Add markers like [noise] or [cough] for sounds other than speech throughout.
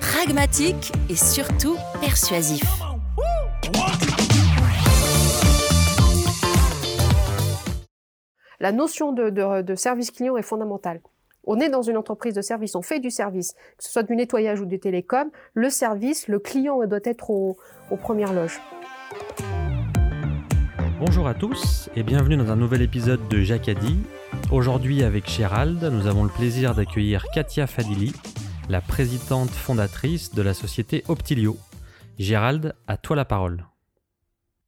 pragmatique et surtout persuasif. La notion de, de- de service client est fondamentale. On est dans une entreprise de service, on fait du service, que ce soit du nettoyage ou du télécom, le service, le client doit être au- aux premières loges. Bonjour à tous et bienvenue dans un nouvel épisode de Jacadi. Aujourd'hui avec Gérald, nous avons le plaisir d'accueillir Katia Fadili, la présidente fondatrice de la société Optilio. Gérald, à toi la parole.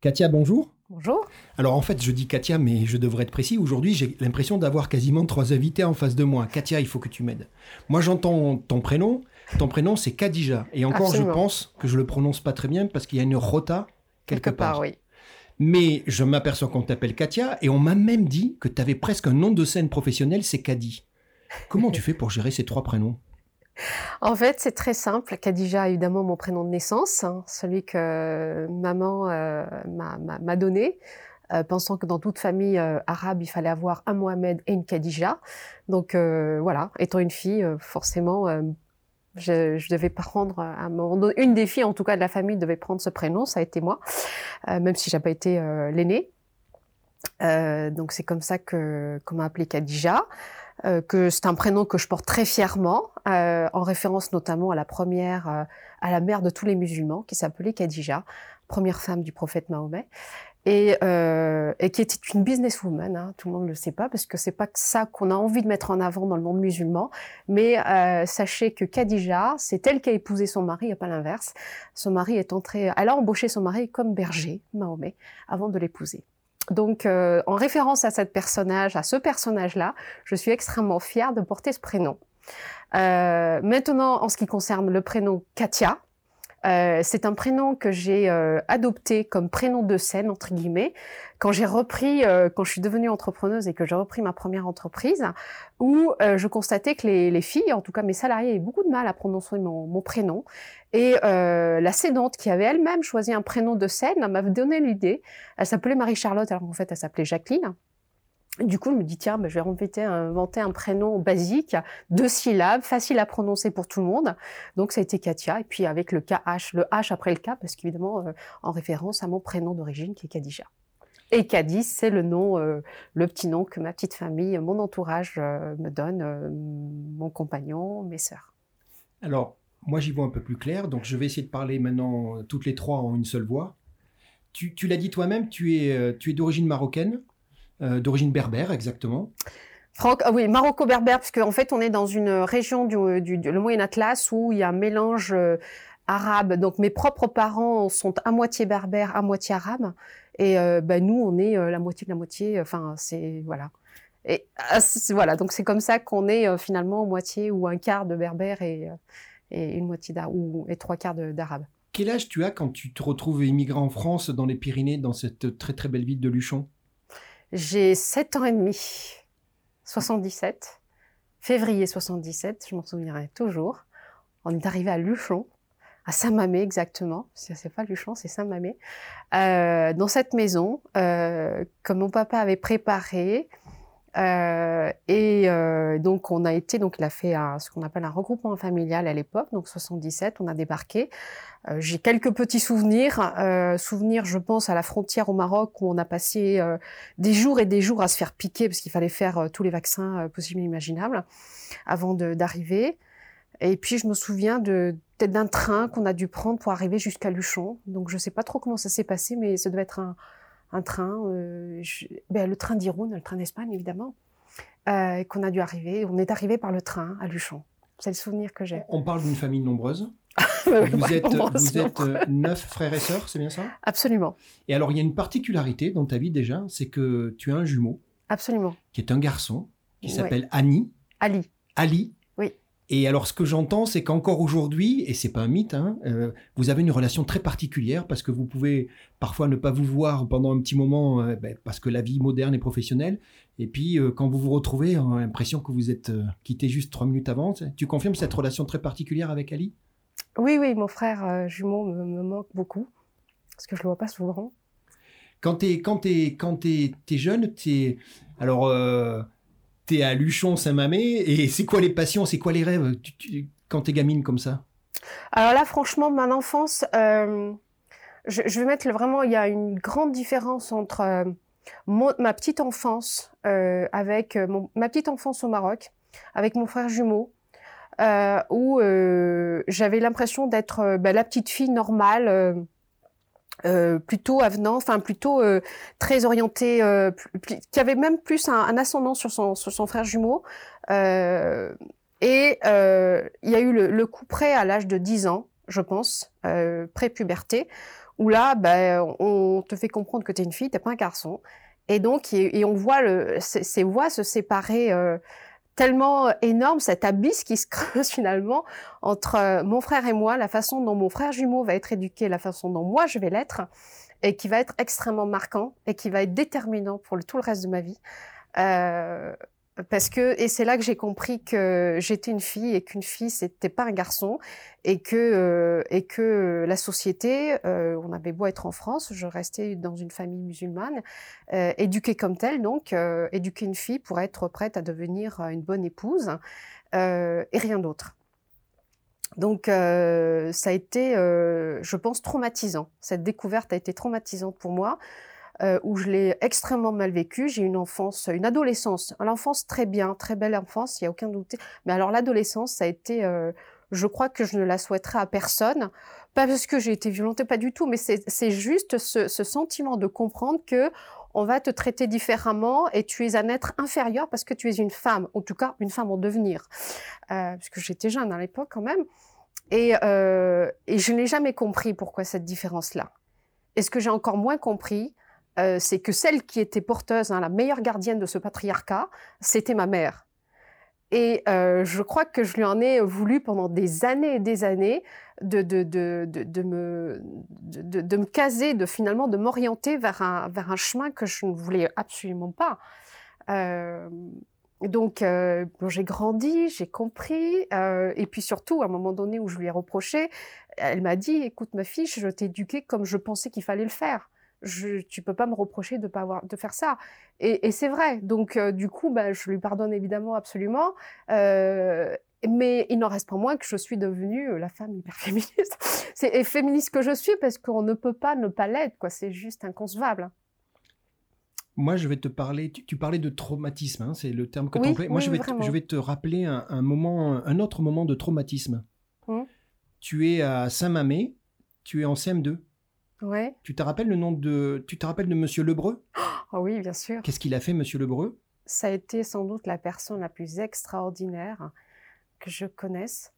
Katia, bonjour. Bonjour. Alors en fait, je dis Katia, mais je devrais être précis. Aujourd'hui, j'ai l'impression d'avoir quasiment trois invités en face de moi. Katia, il faut que tu m'aides. Moi, j'entends ton prénom. Ton prénom, c'est Kadija. Et encore, Absolument. je pense que je le prononce pas très bien parce qu'il y a une rota quelque, part. oui. Mais je m'aperçois qu'on t'appelle Katia et on m'a même dit que tu avais presque un nom de scène professionnel, c'est Kadi. Comment [laughs] tu fais pour gérer ces trois prénoms? En fait, c'est très simple. Khadija, évidemment, mon prénom de naissance, hein, celui que maman euh, m'a- donné, euh, pensant que dans toute famille euh, arabe, il fallait avoir un Mohamed et une Khadija. Donc euh, voilà, étant une fille, euh, forcément, euh, je, je devais prendre un moment une des filles, en tout cas de la famille, devait prendre ce prénom. Ça a été moi, euh, même si j'ai pas été euh, l'aînée. Euh, donc c'est comme ça que qu'on m'a appelée Khadija euh, que c'est un prénom que je porte très fièrement, euh, en référence notamment à la première, euh, à la mère de tous les musulmans, qui s'appelait Khadija, première femme du prophète Mahomet, et, euh, et qui était une businesswoman. Hein, tout le monde ne le sait pas, parce que c'est pas ça qu'on a envie de mettre en avant dans le monde musulman. Mais euh, sachez que Khadija, c'est elle qui a épousé son mari, et pas l'inverse. Son mari est entré, elle a embauché son mari comme berger, Mahomet, avant de l'épouser. Donc, euh, en référence à cette personnage, à ce personnage-là, je suis extrêmement fière de porter ce prénom. Euh, maintenant, en ce qui concerne le prénom Katia, euh, c'est un prénom que j'ai euh, adopté comme prénom de scène entre guillemets quand j'ai repris, euh, quand je suis devenue entrepreneuse et que j'ai repris ma première entreprise, où euh, je constatais que les, les filles, en tout cas mes salariés, avaient beaucoup de mal à prononcer mon, mon prénom. Et euh, la cédante qui avait elle-même choisi un prénom de scène m'avait donné l'idée. Elle s'appelait Marie-Charlotte, alors qu'en fait elle s'appelait Jacqueline. Du coup, je me dis, tiens, ben, je vais inventer, un prénom basique, deux syllabes, facile à prononcer pour tout le monde. Donc, ça a été Katia. Et puis, avec le KH, le H après le K, parce qu'évidemment, euh, en référence à mon prénom d'origine, qui est Kadija. Et Kadi, c'est le nom, euh, le petit nom que ma petite famille, mon entourage euh, me donne, mon compagnon, mes sœurs. Alors, moi, j'y vois un peu plus clair. Donc, je vais essayer de parler maintenant toutes les trois en une seule voix. Tu, l'as dit toi-même, tu es, d'origine marocaine, d'origine berbère exactement. Franck, ah oui, maroco-berbère, parce qu'en fait, on est dans une région du, du, du- le Moyen Atlas où il y a un mélange euh, arabe. Donc, mes propres parents sont à moitié berbères, à moitié arabes. Et euh, ben, nous, on est euh, la moitié de la moitié. Enfin, c'est voilà. Et ah, voilà, donc c'est comme ça qu'on est euh, finalement moitié ou un quart de berbère et, euh, et une moitié d'arabe ou et trois quarts de- d'arabe. Quel âge tu as quand tu te retrouves immigré en France, dans les Pyrénées, dans cette très très belle ville de Luchon? J'ai 7 ans et demi, 77, février 77, je m'en souviendrai toujours. On est arrivé à Luchon, à Saint-Mamé exactement, c'est pas Luchon, c'est Saint-Mamé, euh, dans cette maison euh, que mon papa avait préparée. Euh, et euh, donc on a été, donc il a fait un- ce qu'on appelle un regroupement familial à l'époque, donc 77, on a débarqué. Euh, J'ai quelques petits souvenirs, euh, souvenirs, je pense à la frontière au Maroc où on a passé euh, des jours et des jours à se faire piquer parce qu'il fallait faire euh, tous les vaccins possibles et imaginables avant d'arriver. Et puis je me souviens de peut-être d'un train qu'on a dû prendre pour arriver jusqu'à Luchon. Donc je sais pas trop comment ça s'est passé, mais ça devait être un, un train, ben, le train d'Irun, le train d'Espagne évidemment, et qu'on a dû arriver. On est arrivé par le train à Luchon. C'est le souvenir que j'ai. On parle d'une famille nombreuse. [laughs] vous êtes, vous êtes neuf frères et sœurs, c'est bien ça? Absolument. Et alors, il y a une particularité dans ta vie déjà, c'est que tu as un jumeau. Absolument. Qui est un garçon, qui s'appelle Annie. Ali. Ali. Et alors, ce que j'entends, c'est qu'encore aujourd'hui, et c'est pas un mythe, hein, euh, vous avez une relation très particulière parce que vous pouvez parfois ne pas vous voir pendant un petit moment euh, ben, parce que la vie moderne est professionnelle. Et puis, euh, quand vous vous retrouvez, on a l'impression que vous êtes quitté juste trois minutes avant. Tu confirmes cette relation très particulière avec Ali? Oui, oui, mon frère jumeau me, manque beaucoup parce que je le vois pas souvent. Quand tu es, quand es, quand es, jeune, es, alors, euh, tu es à Luchon, Saint-Mamé, et c'est quoi les passions, c'est quoi les rêves quand tu es gamine comme ça? Alors là, franchement, mon enfance, euh, je, vais mettre vraiment, il y a une grande différence entre euh, ma petite enfance avec ma petite enfance au Maroc, avec mon frère jumeau, où j'avais l'impression d'être ben, la petite fille normale euh, plutôt avenant, enfin plutôt euh, très orienté, euh, qui avait même plus un, ascendant sur son, sur son frère jumeau. et il y a eu le, coup près à l'âge de 10 ans, je pense, pré-puberté, où là, ben, on te fait comprendre que tu es une fille, t'es pas un garçon. Et donc, et, on voit le, ces, voix se séparer tellement euh, énorme, cet abysse qui se [laughs] creuse finalement entre euh, mon frère et moi, la façon dont mon frère jumeau va être éduqué, la façon dont moi je vais l'être, et qui va être extrêmement marquant et qui va être déterminant pour tout le reste de ma vie. Euh, parce que et c'est là que j'ai compris que j'étais une fille et qu'une fille c'était pas un garçon et que euh, et que la société euh, on avait beau être en France je restais dans une famille musulmane euh, éduquée comme telle donc euh, éduquer une fille pour être prête à devenir une bonne épouse et rien d'autre. Donc ça a été je pense traumatisant. Cette découverte a été traumatisante pour moi euh, où je l'ai extrêmement mal vécu. J'ai une enfance, une adolescence, l'enfance très bien, très belle enfance, il y a aucun doute. Mais alors l'adolescence, ça a été, euh, je crois que je ne la souhaiterais à personne, pas parce que j'ai été violentée, pas du tout, mais c'est juste ce, sentiment de comprendre que on va te traiter différemment et tu es un être inférieur parce que tu es une femme, en tout cas une femme en devenir, euh, puisque j'étais jeune à l'époque quand même. Et, euh, et je n'ai jamais compris pourquoi cette différence-là. Et ce que j'ai encore moins compris, euh, c'est que celle qui était porteuse, hein, la meilleure gardienne de ce patriarcat, c'était ma mère. Et euh, je crois que je lui en ai voulu pendant des années et des années de, de, de, de me, de, me caser, de finalement de m'orienter vers un, vers un chemin que je ne voulais absolument pas. Euh, donc, j'ai grandi, j'ai compris, et puis surtout, à un moment donné où je lui ai reproché, elle m'a dit, écoute ma fille, je t'ai éduquée comme je pensais qu'il fallait le faire je, tu peux pas me reprocher de pas avoir de faire ça. Et, et c'est vrai. Donc euh, du coup, bah, je lui pardonne évidemment absolument. Euh, mais il n'en reste pas moins que je suis devenue euh, la femme hyper féministe. [laughs] c'est féministe que je suis parce qu'on ne peut pas ne pas l'être. Quoi, c'est juste inconcevable. Moi, je vais te parler. Tu, parlais de traumatisme, hein, c'est le terme que tu emploies. Moi, je, vais te, je vais te rappeler un, moment, un autre moment de traumatisme. Hum. Tu es à Saint-Mamé, tu es en CM2. Tu te rappelles le nom de, tu te rappelles de Monsieur Lebreu? Oh Oui, bien sûr. Qu'est-ce qu'il a fait, Monsieur Lebreu? Ça a été sans doute la personne la plus extraordinaire que je connaisse,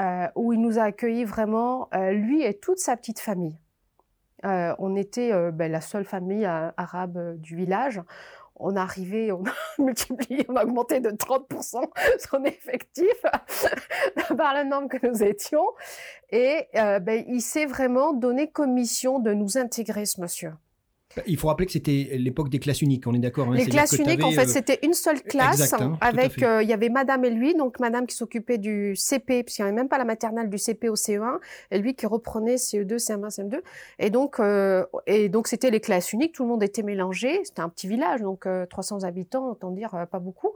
euh, où il nous a accueillis vraiment, euh, lui et toute sa petite famille. Euh, on était ben, la seule famille arabe du village on a arrivé, on a [laughs] multiplié, on a augmenté de 30% [laughs] son effectif [laughs] par le nombre que nous étions. Et euh, ben, il s'est vraiment donné commission de nous intégrer, ce monsieur. Il faut rappeler que c'était l'époque des classes uniques, on est d'accord hein, Les classes uniques, en fait, euh, c'était une seule classe hein, avec, euh, il y avait madame et lui, donc madame qui s'occupait du CP, puisqu'il n'y avait même pas la maternelle du CP au CE1, et lui qui reprenait CE2, CM1, CM2. Et donc, euh, et donc c'était les classes uniques, tout le monde était mélangé, c'était un petit village, donc 300 habitants, autant dire pas beaucoup.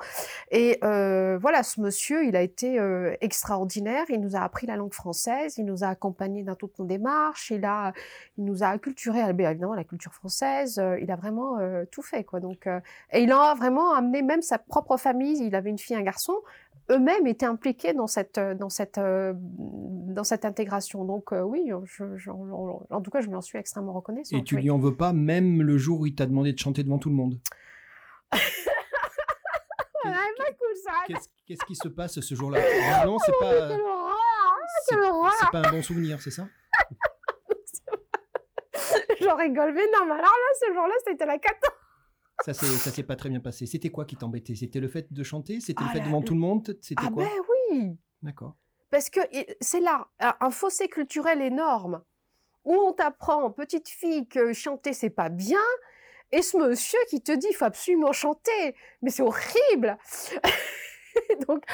Et voilà, ce monsieur, il a été extraordinaire, il nous a appris la langue française, il nous a accompagnés dans toutes nos démarches, il a, il nous a acculturé, évidemment, la culture française, euh, il a vraiment euh, tout fait quoi. Donc euh, et il a vraiment amené même sa propre famille. Il avait une fille, un garçon eux-mêmes étaient impliqués dans cette, dans cette, dans cette intégration. Donc oui, en tout cas, je lui en suis extrêmement reconnaissante. Et tu lui en veux pas, même le jour où il t'a demandé de chanter devant tout le monde? [laughs] Qu'est-ce qui se passe ce jour-là? Non, c'est pas. C'est pas un bon souvenir, c'est ça? J'en rigole, mais non, mais alors là, ce jour-là, c'était la cata. Ça s'est pas très bien passé. C'était quoi qui t'embêtait? C'était le fait de chanter? C'était le fait devant tout le monde? C'était ah quoi? ben oui D'accord. Parce que c'est là un fossé culturel énorme où on t'apprend, petite fille, que chanter c'est pas bien, et ce monsieur qui te dit il faut absolument chanter, mais c'est horrible. [laughs] [laughs] donc,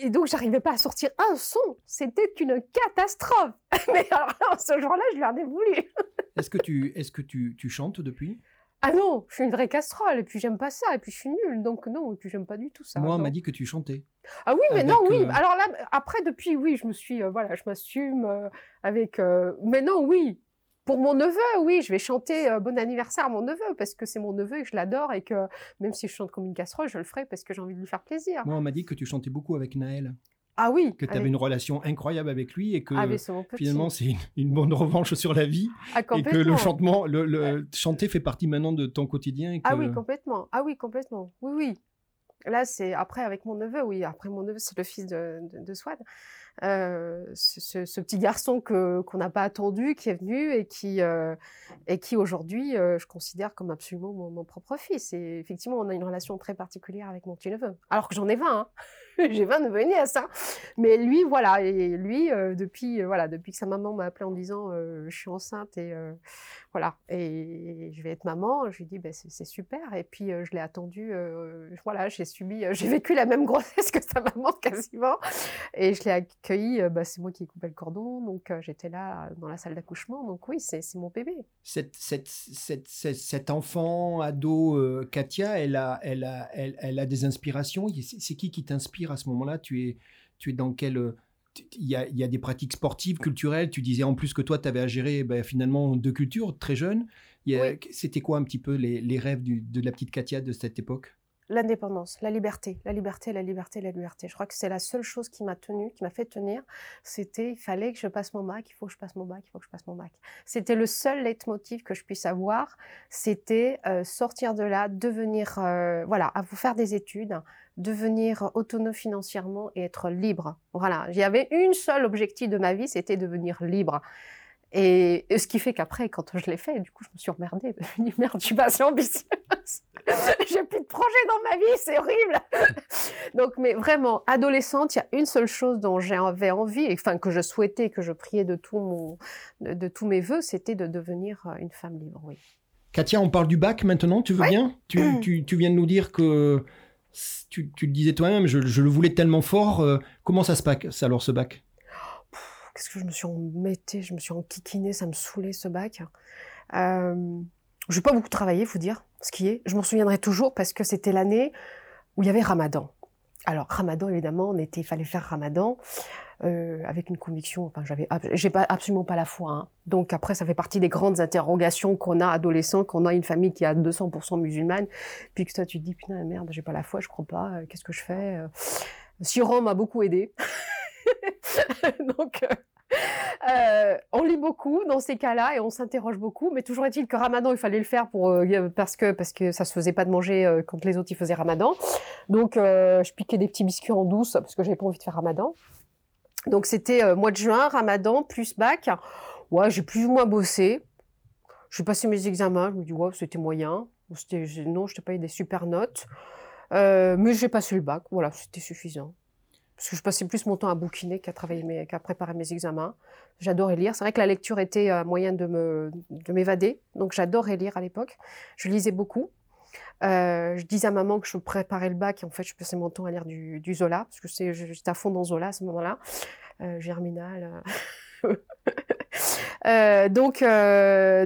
et donc j'arrivais pas à sortir un son, c'était une catastrophe. [laughs] mais alors ce jour-là, je lui en ai voulu. [laughs] est-ce que tu, est-ce que tu, tu chantes depuis? Ah non, je suis une vraie casserole, et puis j'aime pas ça, et puis je suis nulle, donc non, et puis j'aime pas du tout ça. Moi, on m'a dit que tu chantais. Ah oui, mais non, oui. Euh, Alors là, après, depuis, oui, je me suis, euh, voilà, je m'assume euh, avec. mais non, oui. Pour mon neveu, oui, je vais chanter Bon anniversaire à mon neveu, parce que c'est mon neveu et que je l'adore, et que même si je chante comme une casserole, je le ferai parce que j'ai envie de lui faire plaisir. Moi, on m'a dit que tu chantais beaucoup avec Naël. Ah oui. Que tu avais une relation incroyable avec lui et que ah, finalement c'est une, bonne revanche sur la vie ah, et que le chantement, le, chanter fait partie maintenant de ton quotidien. Ah oui, complètement. Ah oui, complètement. Oui, oui. Là, c'est après avec mon neveu, oui. Après mon neveu, c'est le fils de, de, Swad. Euh, ce, petit garçon que qu'on n'a pas attendu, qui est venu et qui euh, et qui aujourd'hui, euh, je considère comme absolument mon, propre fils. Et effectivement, on a une relation très particulière avec mon petit neveu. Alors que j'en ai 20. Hein. [laughs] j'ai 20 neveux et ça. Mais lui, voilà, et lui, euh, depuis, euh, voilà, depuis que sa maman m'a appelé en disant euh, je suis enceinte et voilà, et je vais être maman, je lui dis ben, c'est super. Et puis je l'ai attendu, voilà, j'ai subi, [laughs] j'ai vécu la même grossesse que sa maman [laughs] quasiment, et je l'ai accueilli. Bah, c'est moi qui ai coupé le cordon, donc j'étais là dans la salle d'accouchement. Donc oui, c'est mon bébé. Cette, cette, cette, cet enfant ado Katia, elle a, elle a, elle a des inspirations? C'est qui qui t'inspire? À ce moment-là Tu es, tu es dans quel euh, il y, a, il y, a, des pratiques sportives, culturelles. Tu disais en plus que toi, tu avais à gérer ben, finalement deux cultures très jeunes. C'était quoi un petit peu les, les rêves de la petite Katia de cette époque? L'indépendance, la liberté, la liberté, la liberté, la liberté. Je crois que c'est la seule chose qui m'a tenu, qui m'a fait tenir. C'était, il fallait que je passe mon bac, il faut que je passe mon bac, il faut que je passe mon bac. C'était le seul leitmotiv que je puisse avoir. C'était euh, sortir de là, devenir, euh, voilà, à vous faire des études, devenir autonome financièrement et être libre. Voilà, avait une seule objectif de ma vie, c'était devenir libre. Et, ce qui fait qu'après, quand je l'ai fait, du coup, je me suis emmerdée. Je me suis dit, merde, je suis pas assez ambitieuse. [laughs] J'ai plus de projet dans ma vie, c'est horrible. [laughs] Donc, mais vraiment, adolescente, il y a une seule chose dont j'avais envie, enfin, que je souhaitais, que je priais de, tout mon, de, tous mes voeux, c'était de devenir une femme libre, oui. Katia, on parle du bac maintenant, tu veux bien? Tu, [clears throat] tu, tu, viens de nous dire que tu, tu le disais toi-même, je, je, le voulais tellement fort. Euh, comment ça se passe alors ce bac? Qu'est-ce que je me suis embêtée, je me suis enquiquinée, ça me saoulait ce bac. Euh, je n'ai pas beaucoup travaillé, faut dire, ce qui est. Je m'en souviendrai toujours parce que c'était l'année où il y avait Ramadan. Alors Ramadan, évidemment, on était, il fallait faire Ramadan euh, avec une conviction. Enfin, j'avais, j'ai absolument pas la foi. Hein. Donc après, ça fait partie des grandes interrogations qu'on a adolescent, qu'on a une famille qui a 200% musulmane, puis que toi tu te dis putain merde, j'ai pas la foi, je crois pas. Euh, qu'est-ce que je fais Sion m'a beaucoup aidé. [laughs] [laughs] Donc, euh, euh, on lit beaucoup dans ces cas-là et on s'interroge beaucoup, mais toujours est-il que Ramadan, il fallait le faire pour euh, parce que parce que ça se faisait pas de manger quand les autres y faisaient Ramadan. Donc, je piquais des petits biscuits en douce parce que j'avais pas envie de faire Ramadan. Donc, c'était mois de juin, Ramadan plus bac. Ouais, j'ai plus ou moins bossé. J'ai passé mes examens. Je me dis ouais, c'était moyen. non, je t'ai pas eu des super notes, mais j'ai passé le bac. Voilà, c'était suffisant parce que je passais plus mon temps à bouquiner qu'à travailler qu'à préparer mes examens. J'adorais lire. C'est vrai que la lecture était un moyen de me de m'évader, donc j'adorais lire à l'époque. Je lisais beaucoup. Euh, je disais à maman que je préparais le bac et en fait je passais mon temps à lire du, Zola parce que j'étais à fond dans Zola à ce moment-là. Euh, Germinal. Euh. [laughs] euh, donc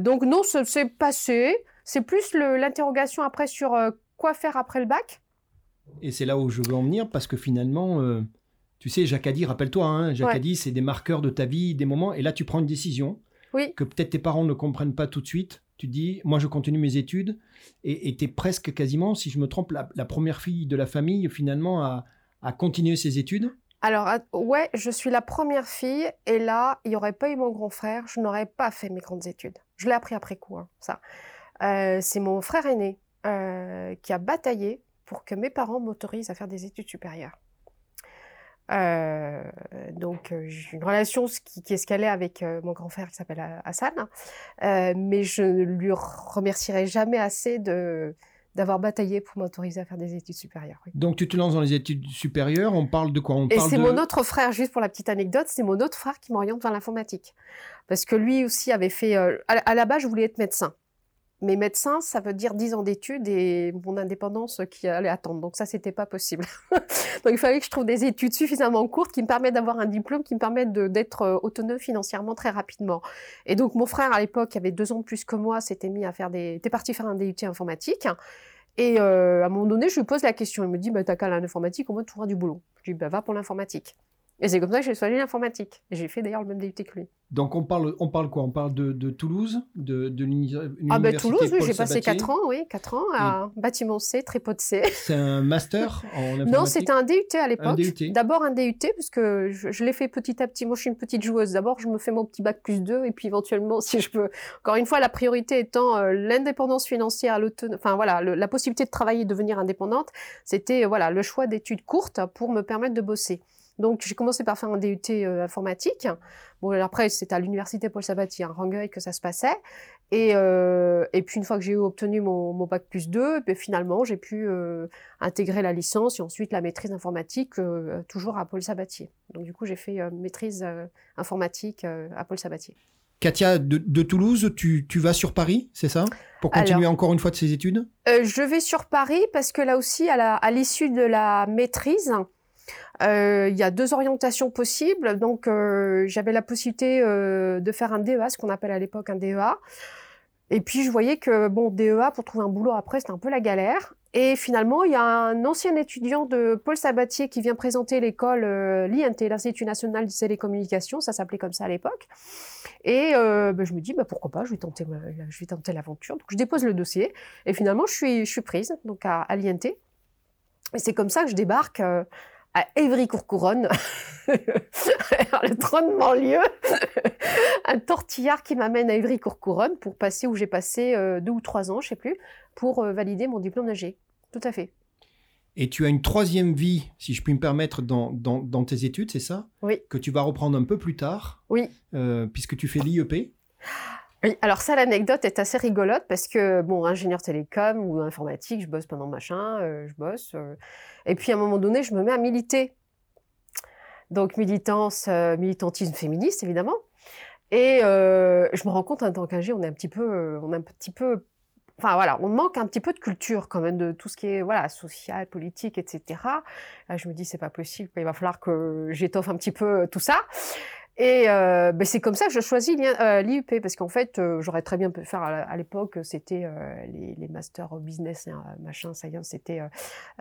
donc non, c'est passé. C'est plus l'interrogation après sur quoi faire après le bac. Et c'est là où je veux en venir parce que finalement, tu sais, Jacadi, rappelle-toi, hein, Jacadi, c'est des marqueurs de ta vie, des moments, et là tu prends une décision oui. que peut-être tes parents ne comprennent pas tout de suite. Tu dis, moi je continue mes études, et tu es presque quasiment, si je me trompe, la, première fille de la famille finalement à, à continuer ses études alors, ouais, je suis la première fille, et là, il n'y aurait pas eu mon grand frère, je n'aurais pas fait mes grandes études. Je l'ai appris après coup, hein, ça. Euh, c'est mon frère aîné euh, qui a bataillé pour que mes parents m'autorisent à faire des études supérieures. Euh, donc j'ai une relation qui, qui escalait avec mon grand frère qui s'appelle Hassan, mais je ne lui remercierai jamais assez de, d'avoir bataillé pour m'autoriser à faire des études supérieures. Donc tu te lances dans les études supérieures, on parle de quoi? On Et c'est mon autre frère, juste pour la petite anecdote, c'est mon autre frère qui m'oriente vers l'informatique. Parce que lui aussi avait fait... à la base, je voulais être médecin. Mais médecin, ça veut dire 10 ans d'études et mon indépendance qui allait attendre. Donc ça, c'était pas possible. [laughs] Donc il fallait que je trouve des études suffisamment courtes qui me permettent d'avoir un diplôme qui me permettent d'être euh, autonome financièrement très rapidement. Et donc mon frère, à l'époque, qui avait deux ans de plus que moi, s'était mis à faire des... était parti faire un DUT informatique. Et euh, à un moment donné, je lui pose la question. Il me dit, bah, t'as qu'à l'informatique, au moins tu auras du boulot. Je lui dis, bah, va pour l'informatique. Et c'est comme ça que j'ai choisi l'informatique. J'ai fait d'ailleurs le même DUT que lui. Donc on parle, on parle quoi? On parle de, Toulouse, de, de l'université Ah ben Toulouse, oui, j'ai passé 4 ans, oui, 4 ans à bâtiment C, tripode C. C'est un master en [laughs] informatique? Non, c'était un DUT à l'époque. D'abord un DUT, parce que je, l'ai fait petit à petit. Moi, je suis une petite joueuse. D'abord, je me fais mon petit bac plus 2, et puis éventuellement, [laughs] si je peux... Encore une fois, la priorité étant euh, l'indépendance financière, enfin voilà, la possibilité de travailler et de devenir indépendante, c'était voilà le choix d'études courtes pour me permettre de bosser. Donc j'ai commencé par faire un DUT euh, informatique. Bon, après c'était à l'université Paul Sabatier, à Rangueil que ça se passait. Et, euh, et puis une fois que j'ai obtenu mon, mon bac plus 2, ben, finalement j'ai pu euh, intégrer la licence et ensuite la maîtrise informatique toujours à Paul Sabatier. Donc du coup j'ai fait maîtrise informatique à Paul Sabatier. Katia, de, Toulouse, tu, tu, vas sur Paris, c'est ça? Pour continuer encore une fois de ces études? Je vais sur Paris parce que là aussi, à l'issue de la maîtrise, il y a deux orientations possibles. Donc, euh, j'avais la possibilité euh, de faire un DEA, ce qu'on appelle à l'époque un DEA. Et puis, je voyais que, bon, DEA, pour trouver un boulot après, c'était un peu la galère. Et finalement, il y a un ancien étudiant de Paul Sabatier qui vient présenter l'école l'INT, l'Institut national des télécommunications, ça s'appelait comme ça à l'époque. Et ben, je me dis, bah, pourquoi pas, je vais tenter, l'aventure. Donc, je dépose le dossier. Et finalement, je suis, prise donc à l'INT. Et c'est comme ça que je débarque à Évry-Courcouronne, [laughs] le trône de banlieue, [laughs] un tortillard qui m'amène à Évry-Courcouronne pour passer où j'ai passé euh, deux ou trois ans, je sais plus, pour euh, valider mon diplôme d'AG. Tout à fait. Et tu as une troisième vie, si je puis me permettre, dans, dans, tes études, c'est ça? Oui. Que tu vas reprendre un peu plus tard? Oui. Euh, puisque tu fais l'IEP. Alors ça, l'anecdote est assez rigolote parce que, bon, ingénieur télécom ou informatique, je bosse pendant machin, euh, je bosse. Euh, et puis à un moment donné, je me mets à militer. Donc militance, euh, militantisme féministe, évidemment. Et je me rends compte en tant qu'ingé, on est un petit peu, on est un petit peu, enfin voilà, on manque un petit peu de culture quand même de tout ce qui est voilà social, politique, etc. Là, je me dis c'est pas possible, il va falloir que j'étoffe un petit peu tout ça. Et euh, ben c'est comme ça que je choisis l'IUP, euh, parce qu'en fait, euh, j'aurais très bien pu faire à, l'époque, c'était euh, les, les masters business, hein, machin, science, c'était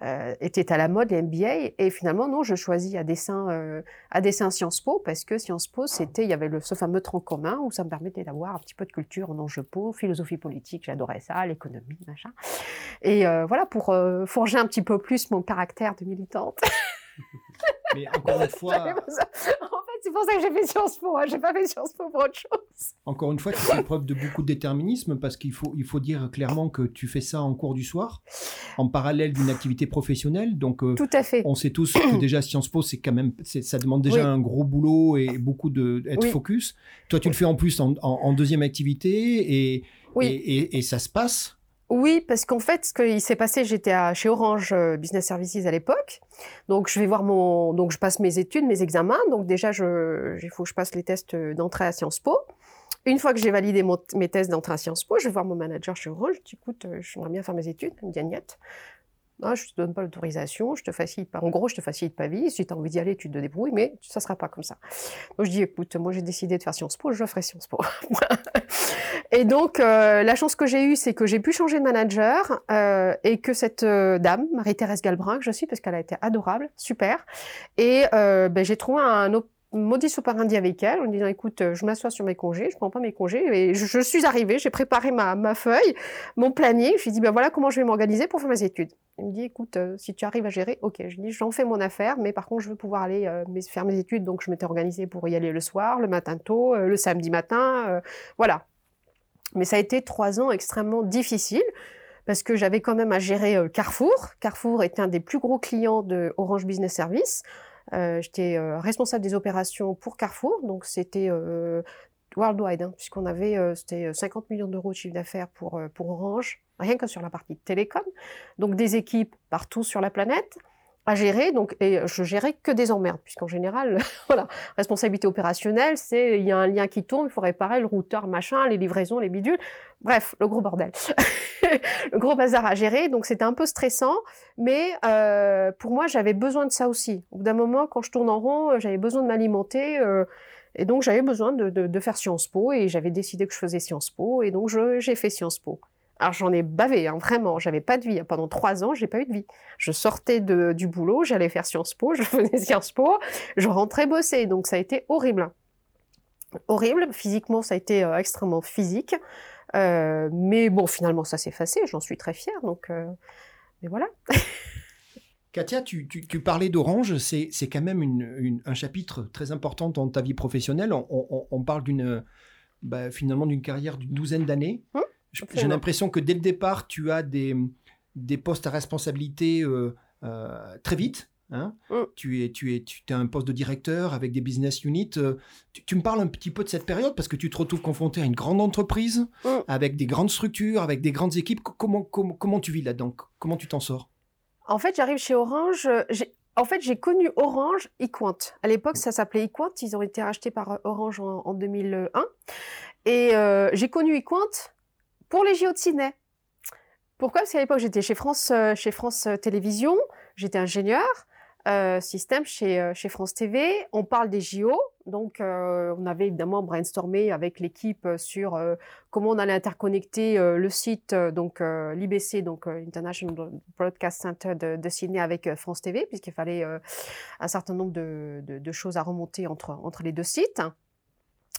euh, était à la mode, les MBA. Et finalement, non, je choisis à dessin, à dessin Sciences Po, parce que Sciences Po, c'était, il y avait le, ce fameux tronc commun où ça me permettait d'avoir un petit peu de culture en enjeu po, philosophie politique, j'adorais ça, l'économie, machin. Et voilà, pour forger un petit peu plus mon caractère de militante. [laughs] [laughs] Mais encore une fois. c'est pour ça que j'ai fait Sciences Po. Hein. J'ai pas fait Sciences Po pour autre chose. Encore une fois, tu fais preuve de beaucoup de déterminisme parce qu'il faut, il faut dire clairement que tu fais ça en cours du soir, en parallèle d'une activité professionnelle. Donc, euh, Tout à fait. on sait tous que déjà Sciences Po, c'est quand même, ça demande déjà un gros boulot et beaucoup de être focus. Toi, tu le fais en plus en, deuxième activité et, et, et ça se passe. Oui, parce qu'en fait, ce qui s'est passé, j'étais chez Orange euh, Business Services à l'époque. Donc, je vais voir mon, donc je passe mes études, mes examens. Donc déjà, je, il faut que je passe les tests d'entrée à Sciences Po. Une fois que j'ai validé mes tests d'entrée à Sciences Po, je vais voir mon manager chez Orange. Je dis, écoute, euh, j'aimerais bien faire mes études. Il me dit, Agnette, ah, je te donne pas l'autorisation, je te facilite pas. En gros, je te facilite pas vie. Si tu as envie d'y aller, tu te débrouilles, mais ça sera pas comme ça. Donc je dis, écoute, moi j'ai décidé de faire Sciences Po, je ferai Sciences Po. [laughs] et donc euh, la chance que j'ai eue, c'est que j'ai pu changer de manager euh, et que cette euh, dame, Marie-Thérèse Galbrin, que je suis parce qu'elle a été adorable, super. Et ben, j'ai trouvé un, modus operandi avec elle en disant écoute, je m'assois sur mes congés, je prends pas mes congés et je, suis arrivée, j'ai préparé ma, ma, feuille, mon planning, je lui dit ben voilà comment je vais m'organiser pour faire mes études. Il me dit écoute, si tu arrives à gérer, ok. Je lui dis j'en fais mon affaire, mais par contre je veux pouvoir aller faire mes études, donc je m'étais organisée pour y aller le soir, le matin tôt, le samedi matin, voilà. Mais ça a été trois ans extrêmement difficiles parce que j'avais quand même à gérer euh, Carrefour. Carrefour était un des plus gros clients de Orange Business Service. Euh, J'étais euh, responsable des opérations pour Carrefour, donc c'était worldwide, hein, puisqu'on avait c'était 50 millions d'euros de chiffre d'affaires pour, pour Orange, rien que sur la partie télécom. Donc des équipes partout sur la planète à gérer. Donc, et je gérais que des emmerdes, puisqu'en général, [laughs] voilà, responsabilité opérationnelle, c'est il y a un lien qui tombe, il faut réparer le routeur, machin, les livraisons, les bidules. Bref, le gros bordel, [laughs] le gros bazar à gérer. Donc, c'était un peu stressant, mais euh, pour moi, j'avais besoin de ça aussi. Au bout d'un moment, quand je tourne en rond, euh, j'avais besoin de m'alimenter. Euh, et donc, j'avais besoin de, de, de, faire Sciences Po, et j'avais décidé que je faisais Sciences Po, et donc j'ai fait Sciences Po. Alors j'en ai bavé, hein, vraiment. J'avais pas de vie. Pendant trois ans, j'ai pas eu de vie. Je sortais de, du boulot, j'allais faire Sciences Po, [laughs] je faisais Sciences Po, je rentrais bosser. Donc ça a été horrible. Horrible. Physiquement, ça a été euh, extrêmement physique. Euh, mais bon, finalement, ça s'est effacé. J'en suis très fière. Donc, euh, mais voilà. [laughs] Katia, tu, tu, tu parlais d'Orange. C'est quand même une, une, un chapitre très important dans ta vie professionnelle. On, on, on parle d'une bah, finalement d'une carrière d'une douzaine d'années. Hum j'ai l'impression que dès le départ, tu as des, des postes à responsabilité euh, euh, très vite. Hein mm. Tu es, tu es, tu as un poste de directeur avec des business units. Euh, tu, me parles un petit peu de cette période parce que tu te retrouves confronté à une grande entreprise mm. avec des grandes structures, avec des grandes équipes. Comment, comment, comment tu vis là-dedans? Comment tu t'en sors? En fait, j'arrive chez Orange. En fait, j'ai connu Orange eQuant. À l'époque, ça s'appelait eQuant. Ils ont été rachetés par Orange en, en 2001. Et j'ai connu eQuant pour les JO de Sydney. Pourquoi? Parce qu'à l'époque, j'étais chez France, euh, chez France euh, Télévisions, j'étais ingénieur euh, système chez, France TV. On parle des JO, donc on avait évidemment brainstormé avec l'équipe sur comment on allait interconnecter le site, donc l'IBC, donc International Broadcast Center de, Sydney avec France TV, puisqu'il fallait un certain nombre de, choses à remonter entre les deux sites.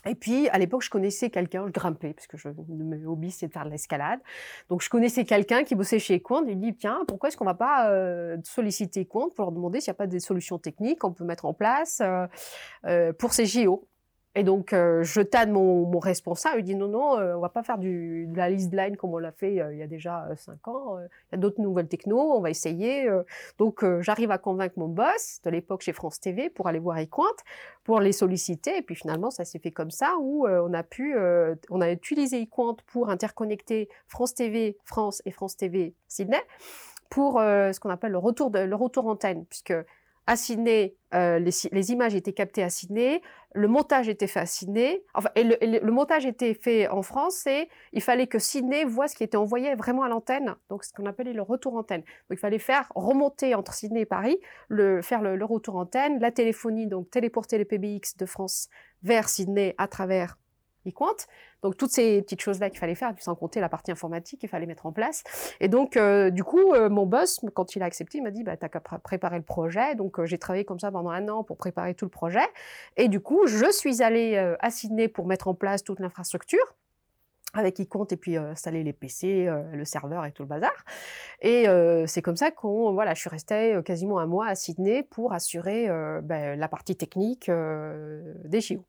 Et puis, à l'époque, je connaissais quelqu'un, je grimpais, parce que je, mes hobbies, c'est de faire de l'escalade. Donc, je connaissais quelqu'un qui bossait chez Equant. Il dit, tiens, pourquoi est-ce qu'on va pas euh, solliciter Equant pour leur demander s'il n'y a pas des solutions techniques qu'on peut mettre en place euh, euh, pour ces JO et donc, euh, je tanne mon, mon, responsable, il dit non, non, euh, on va pas faire de la list line comme on l'a fait euh, il y a déjà cinq ans. Il y a d'autres nouvelles techno, on va essayer. donc, j'arrive à convaincre mon boss de l'époque chez France TV pour aller voir Equant, pour les solliciter. Et puis finalement, ça s'est fait comme ça où on a pu, on a utilisé Equant pour interconnecter France TV France et France TV Sydney pour ce qu'on appelle le retour le retour antenne, puisque à Sydney, euh, les, les, images étaient captées à Sydney, le montage était fait à Sydney, enfin, et le, montage était fait en France, et il fallait que Sydney voit ce qui était envoyé vraiment à l'antenne, donc ce qu'on appelait le retour antenne. Donc il fallait faire remonter entre Sydney et Paris, le, faire le, le retour antenne, la téléphonie, donc téléporter les PBX de France vers Sydney à travers compte. Donc toutes ces petites choses-là qu'il fallait faire, sans compter la partie informatique qu'il fallait mettre en place. Et donc euh, du coup, euh, mon boss, quand il a accepté, il m'a dit bah t'as qu'à préparer le projet. Donc euh, j'ai travaillé comme ça pendant un an pour préparer tout le projet. Et du coup, je suis allée à Sydney pour mettre en place toute l'infrastructure avec e-compte et puis installer les PC, le serveur et tout le bazar. Et c'est comme ça qu'on voilà, je suis restée quasiment un mois à Sydney pour assurer ben, la partie technique des JO.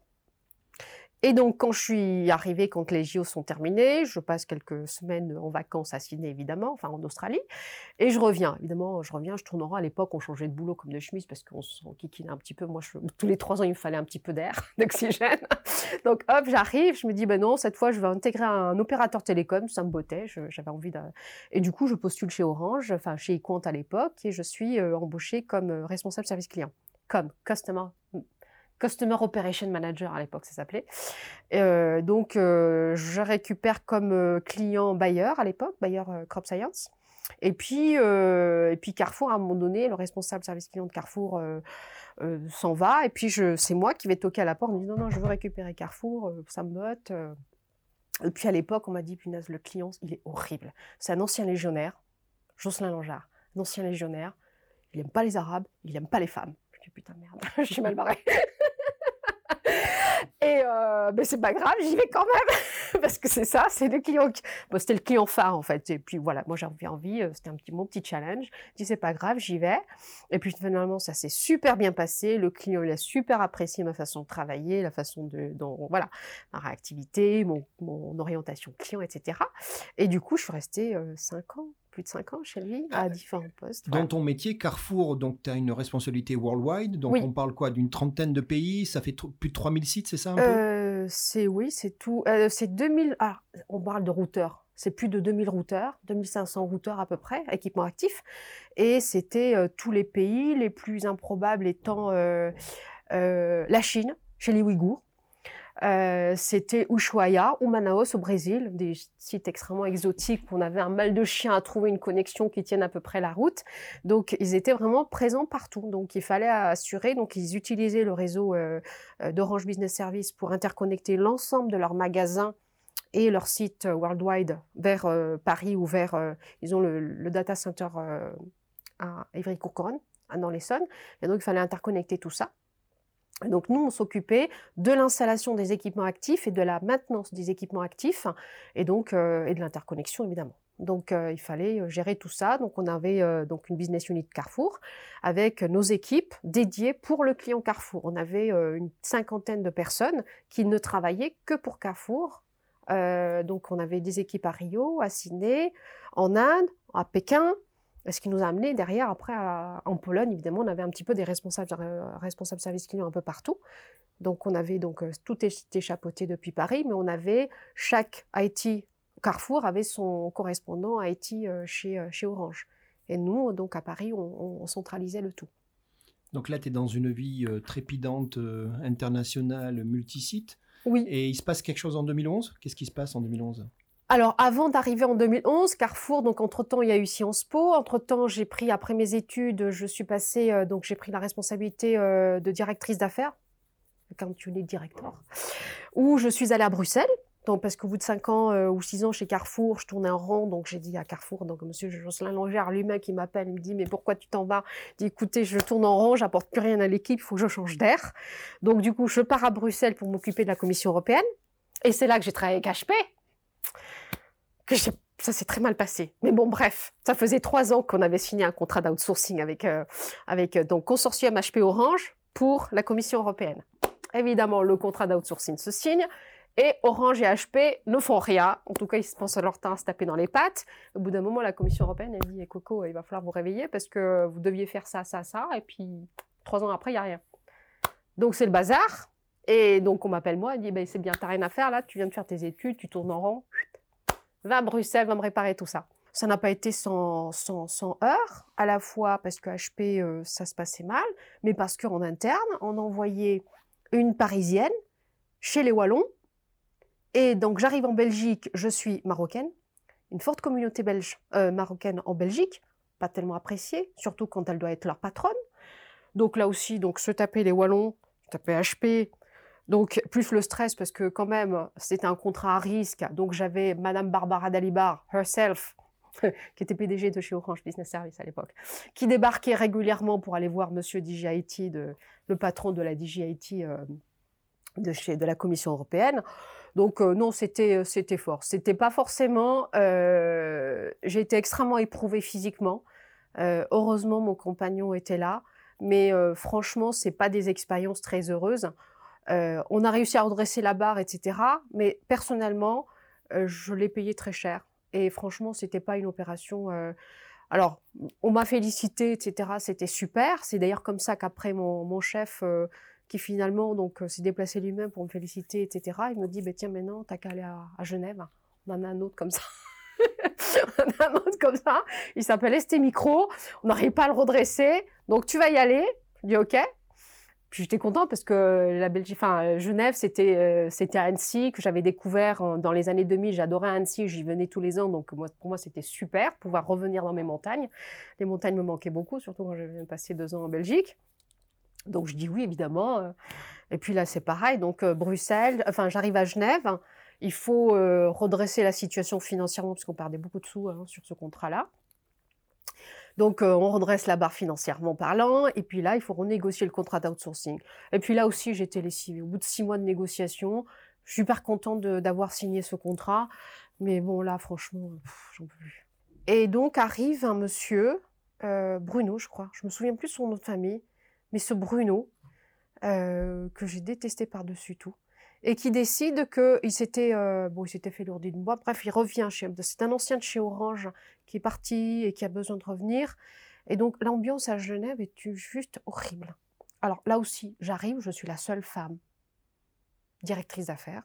Et donc, quand je suis arrivée, quand les JO sont terminés, je passe quelques semaines en vacances à Sydney, évidemment, enfin en Australie, et je reviens. Évidemment, je reviens, je tourne en rond. À l'époque, on changeait de boulot comme de chemise parce qu'on se kikine un petit peu. Moi, tous les trois ans, il me fallait un petit peu d'air, [laughs] d'oxygène. Donc, hop, j'arrive, je me dis, ben non, cette fois, je vais intégrer un opérateur télécom, ça me bottait, j'avais envie de... Et du coup, je postule chez Orange, enfin chez eQuant à l'époque, et je suis euh, embauchée comme euh, responsable service client, comme Customer Customer Operation Manager à l'époque, ça s'appelait. Euh, donc, euh, je récupère comme euh, client Bayer à l'époque, Bayer Crop Science. Et puis, et puis Carrefour, à un moment donné, le responsable service client de Carrefour s'en va. Et puis, c'est moi qui vais toquer à la porte. On me dit non, non, je veux récupérer Carrefour, ça me botte. Et puis, à l'époque, on m'a dit, punaise, le client, il est horrible. C'est un ancien légionnaire, Jocelyn Langeard, un ancien légionnaire. Il n'aime pas les Arabes, il n'aime pas les femmes. Je dis putain, merde, [laughs] je suis mal barrée. Et euh, ben c'est pas grave, j'y vais quand même [laughs] parce que c'est ça, c'est le client. Bon, c'était le client phare en fait. Et puis voilà, moi j'avais envie, euh, c'était un petit mon petit challenge. Je dis c'est pas grave, j'y vais. Et puis finalement ça s'est super bien passé. Le client il a super apprécié ma façon de travailler, la façon de, dont voilà, ma réactivité, mon, mon orientation client, etc. Et du coup je suis restée euh, cinq ans plus de 5 ans chez lui, à ah, différents postes. Dans ton métier, Carrefour, donc tu as une responsabilité worldwide, donc on parle quoi d'une trentaine de pays, ça fait plus de 3000 sites, c'est ça un peu? Euh, C'est oui, c'est tout. Euh, c'est 2000, ah, on parle de routeurs, c'est plus de 2000 routeurs, 2500 routeurs à peu près, équipements actifs, et c'était euh, tous les pays, les plus improbables étant la Chine, chez les Ouïghours, euh, c'était Ushuaia ou Manaus au Brésil, des sites extrêmement exotiques où on avait un mal de chien à trouver une connexion qui tienne à peu près la route. Donc ils étaient vraiment présents partout. Donc il fallait assurer. Donc ils utilisaient le réseau euh, euh, d'Orange Business Service pour interconnecter l'ensemble de leurs magasins et leurs sites worldwide vers Paris ou vers ils ont le, data center à Ivry-Courcouronne dans l'Essonne. Et donc il fallait interconnecter tout ça. Donc nous, on s'occupait de l'installation des équipements actifs et de la maintenance des équipements actifs et donc euh, et de l'interconnexion évidemment. Donc euh, il fallait euh, gérer tout ça. Donc on avait donc une business unit Carrefour avec nos équipes dédiées pour le client Carrefour. On avait une cinquantaine de personnes qui ne travaillaient que pour Carrefour. donc on avait des équipes à Rio, à Sydney, en Inde, à Pékin, ce qui nous a amené derrière, après, en Pologne, évidemment, on avait un petit peu des responsables, euh, responsables services clients un peu partout. Donc, on avait donc euh, tout était chapeauté depuis Paris, mais on avait chaque IT Carrefour avait son correspondant IT euh, chez, chez Orange. Et nous, donc à Paris, on, centralisait le tout. Donc là, tu es dans une vie trépidante, internationale, multisite. Oui. Et il se passe quelque chose en 2011 Qu'est-ce qui se passe en 2011 alors, avant d'arriver en 2011, Carrefour, donc entre-temps, il y a eu Sciences Po. Entre-temps, j'ai pris, après mes études, je suis passée, euh, donc j'ai pris la responsabilité euh, de directrice d'affaires, quand tu es directeur, où je suis allée à Bruxelles. Donc, parce qu'au bout de cinq ans euh, ou six ans chez Carrefour, je tournais en rond, donc j'ai dit à Carrefour, donc monsieur Jocelyn Langère lui-même qui m'appelle, il me dit, mais pourquoi tu t'en vas? Il dit, écoutez, je tourne en rond, j'apporte plus rien à l'équipe, il faut que je change d'air. Donc, du coup, je pars à Bruxelles pour m'occuper de la Commission européenne. Et c'est là que j'ai travaillé avec HP ça s'est très mal passé. Mais bon, bref, ça faisait trois ans qu'on avait signé un contrat d'outsourcing avec, euh, euh, donc consortium HP Orange pour la Commission européenne. Évidemment, le contrat d'outsourcing se signe et Orange et HP ne font rien. En tout cas, ils se pensent à leur temps à se taper dans les pattes. Au bout d'un moment, la Commission européenne, elle dit, eh, Coco, il va falloir vous réveiller parce que vous deviez faire ça, ça, ça. Et puis, trois ans après, il n'y a rien. Donc, c'est le bazar. Et donc, on m'appelle moi, elle dit, ben, c'est bien, t'as rien à faire là, tu viens de faire tes études, tu tournes en rond va à Bruxelles, va me réparer tout ça. Ça n'a pas été sans, sans, sans heurts, à la fois parce que HP, euh, ça se passait mal, mais parce qu'en interne, on envoyait une Parisienne chez les Wallons. Et donc, j'arrive en Belgique, je suis marocaine, une forte communauté belge, euh, marocaine en Belgique, pas tellement appréciée, surtout quand elle doit être leur patronne. Donc là aussi, donc se taper les Wallons, taper HP, donc, plus le stress, parce que quand même, c'était un contrat à risque. Donc, j'avais Madame Barbara Dalibar, herself, [laughs] qui était PDG de chez Orange Business Service à l'époque, qui débarquait régulièrement pour aller voir Monsieur DJIT, le patron de la DJIT euh, de chez de la Commission européenne. Donc euh, non, c'était c'était fort. C'était pas forcément. Euh, j'ai été extrêmement éprouvée physiquement. Euh, heureusement, mon compagnon était là, mais euh, franchement, c'est pas des expériences très heureuses. Euh, on a réussi à redresser la barre, etc. Mais personnellement, euh, je l'ai payé très cher. Et franchement, c'était pas une opération. Euh, alors, on m'a félicité, etc. C'était super. C'est d'ailleurs comme ça qu'après mon, chef, qui finalement donc s'est déplacé lui-même pour me féliciter, etc. Il me dit, bah, tiens, maintenant, t'as qu'à aller à, Genève. On en a un autre comme ça. [laughs] on en a un autre comme ça. Il s'appelle ST Micro. On n'arrive pas à le redresser. Donc, tu vas y aller. Je dis, OK. Puis j'étais contente parce que la Belgique, enfin Genève, c'était euh, c'était Annecy que j'avais découvert dans les années 2000. J'adorais Annecy, j'y venais tous les ans, donc pour moi c'était super pouvoir revenir dans mes montagnes. Les montagnes me manquaient beaucoup, surtout quand j'avais passé deux ans en Belgique. Donc je dis oui évidemment. Euh. Et puis là c'est pareil, donc euh, Bruxelles, enfin j'arrive à Genève. Il faut redresser la situation financièrement parce qu'on perdait beaucoup de sous hein, sur ce contrat-là. Donc, euh, on redresse la barre financièrement parlant, et puis là, il faut renégocier le contrat d'outsourcing. Et puis là aussi, été lessivée. Au bout de six mois de négociation, je suis super contente d'avoir signé ce contrat, mais bon, là, franchement, j'en peux plus. Et donc arrive un monsieur, euh, Bruno, je crois, je me souviens plus son nom de famille, mais ce Bruno, euh, que j'ai détesté par-dessus tout, et qui décide qu'il s'était euh, bon, il s'était fait lourdir de bois. Bref, il revient chez. C'est un ancien de chez Orange qui est parti et qui a besoin de revenir. Et donc l'ambiance à Genève est juste horrible. Alors là aussi, j'arrive, je suis la seule femme directrice d'affaires.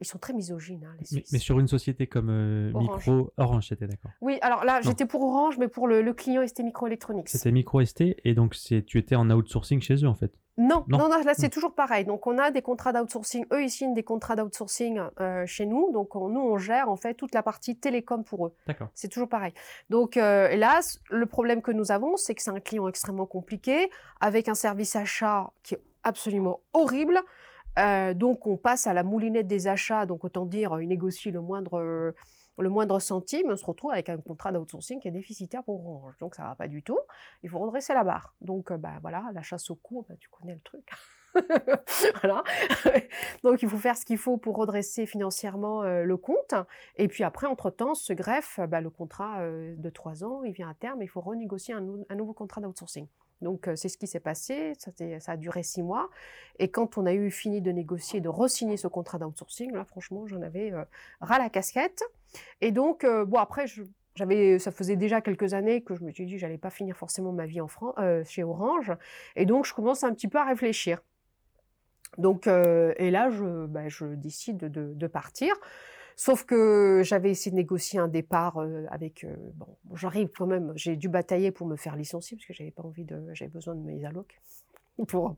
Ils sont très misogynes, hein, les Suisses. Mais, sur une société comme euh, Micro, Orange, c'était d'accord. Oui, alors là, j'étais pour Orange, mais pour le, client, c'était Microelectronics. C'était Micro ST, et donc tu étais en outsourcing chez eux, en fait non, non, non, là c'est toujours pareil. Donc on a des contrats d'outsourcing. Eux ils signent des contrats d'outsourcing euh, chez nous. Donc nous on gère en fait toute la partie télécom pour eux. D'accord. C'est toujours pareil. Donc euh, hélas, le problème que nous avons, c'est que c'est un client extrêmement compliqué avec un service achat qui est absolument horrible. Euh, donc on passe à la moulinette des achats. Donc autant dire, il négocie le moindre le moindre centime, on se retrouve avec un contrat d'outsourcing qui est déficitaire pour Orange. Donc ça va pas du tout. Il faut redresser la barre. Donc euh, bah voilà, la chasse au cou, bah, tu connais le truc. [laughs] voilà. [laughs] Donc il faut faire ce qu'il faut pour redresser financièrement euh, le compte. Et puis après, entre-temps, se greffe bah, le contrat euh, de trois ans, il vient à terme, il faut renégocier un nouveau contrat d'outsourcing. Donc c'est ce qui s'est passé, ça, a duré six mois. Et quand on a eu fini de négocier, de re-signer ce contrat d'outsourcing, là franchement j'en avais ras la casquette. Et donc bon après j'avais, ça faisait déjà quelques années que je me suis dit j'allais pas finir forcément ma vie en France, chez Orange. Et donc je commence un petit peu à réfléchir. Donc et là je, bah, décide de, de partir. Sauf que j'avais essayé de négocier un départ euh, avec. Euh, bon, j'arrive quand même. J'ai dû batailler pour me faire licencier parce que j'avais pas envie de. J'avais besoin de mes allocs. [laughs] Pour,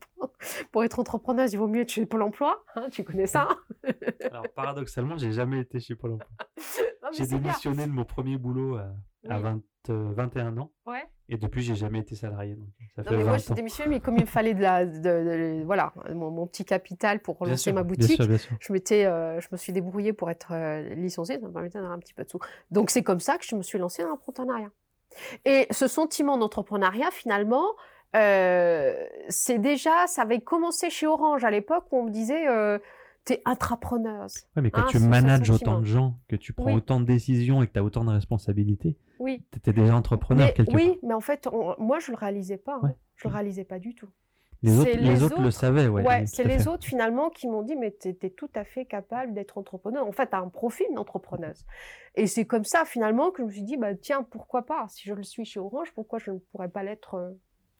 pour être entrepreneuse, il vaut mieux être chez Pôle emploi. Hein, tu connais ça [laughs] Alors, paradoxalement, j'ai jamais été chez Pôle emploi. J'ai démissionné de mon premier boulot à, à 20, 21 ans. Ouais. Et depuis, j'ai jamais été salarié. Donc ça non, mais moi, j'ai démissionné, mais comme il me fallait de la, de, voilà, mon, petit capital pour relancer ma boutique, je m'étais, euh, je me suis débrouillée pour être euh, licenciée, ça me permettait d'avoir un petit peu de sous. Donc c'est comme ça que je me suis lancée dans l'entrepreneuriat. Et ce sentiment d'entrepreneuriat, finalement, euh, c'est déjà, ça avait commencé chez Orange à l'époque où on me disait euh, t'es intrapreneuse. Ouais, mais quand hein, tu manages autant de gens, que tu prends autant de décisions et que tu as autant de responsabilités, oui. tu étais déjà entrepreneur quelque oui, mais en fait, moi, je le réalisais pas. Hein. Je le réalisais pas du tout. Les autres, les, autres, le savaient, ouais. ouais c'est les autres finalement qui m'ont dit, mais tu étais tout à fait capable d'être entrepreneur. En fait, tu as un profil d'entrepreneuse. Et c'est comme ça finalement que je me suis dit, bah tiens, pourquoi pas? Si je le suis chez Orange, pourquoi je ne pourrais pas l'être euh,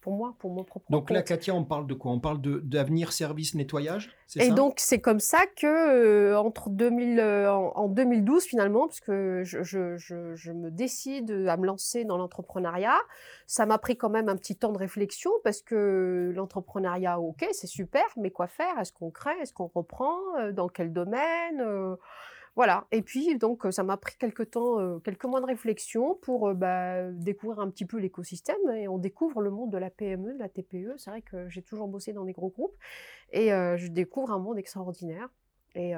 pour moi, pour mon propre Donc là, Katia, on parle de quoi? On parle d'avenir service nettoyage Et donc, c'est comme ça que, euh, entre 2000, euh, en, 2012, finalement, puisque je, je, je, je, me décide à me lancer dans l'entrepreneuriat, ça m'a pris quand même un petit temps de réflexion, parce que l'entrepreneuriat, ok, c'est super, mais quoi faire? Est-ce qu'on crée? Est-ce qu'on reprend? Euh, Dans quel domaine? Voilà. Et puis donc ça m'a pris quelques temps, quelques mois de réflexion pour bah, découvrir un petit peu l'écosystème et on découvre le monde de la PME, de la TPE. C'est vrai que j'ai toujours bossé dans des gros groupes et je découvre un monde extraordinaire. Et,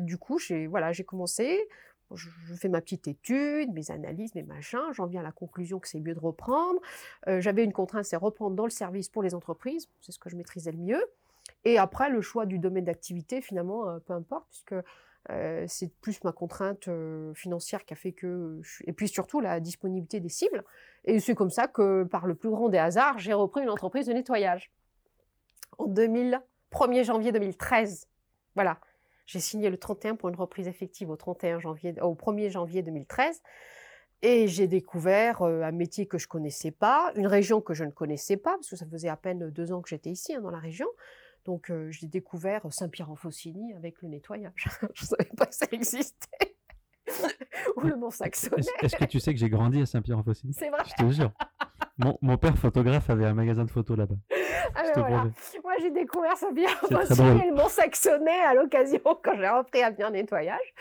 du coup, j'ai voilà, j'ai commencé. Je, fais ma petite étude, mes analyses, mes machins. J'en viens à la conclusion que c'est mieux de reprendre. J'avais une contrainte, c'est reprendre dans le service pour les entreprises. C'est ce que je maîtrisais le mieux. Et après, le choix du domaine d'activité, finalement, euh, peu importe, puisque euh, c'est plus ma contrainte euh, financière qui a fait que... Et puis surtout, la disponibilité des cibles. Et c'est comme ça que, par le plus grand des hasards, j'ai repris une entreprise de nettoyage. En 2000, 1er janvier 2013. Voilà. J'ai signé le 31 pour une reprise effective au 31 janvier, au 1er janvier 2013. Et j'ai découvert un métier que je connaissais pas, une région que je ne connaissais pas, parce que ça faisait à peine deux ans que j'étais ici, hein, dans la région. Donc euh, j'ai découvert Saint-Pierre-en-Faucigny avec le nettoyage. [laughs] je ne savais pas que ça existait. [laughs] Ou le Mont Saxonnet. Est-ce que tu sais que j'ai grandi à Saint-Pierre-en-Faucigny? C'est vrai. Je te jure. Mon, mon, père photographe avait un magasin de photos là-bas. Ah voilà. Moi j'ai découvert Saint-Pierre-en-Faucigny et le Mont Saxonnet à l'occasion [laughs] quand j'ai repris à bien nettoyage.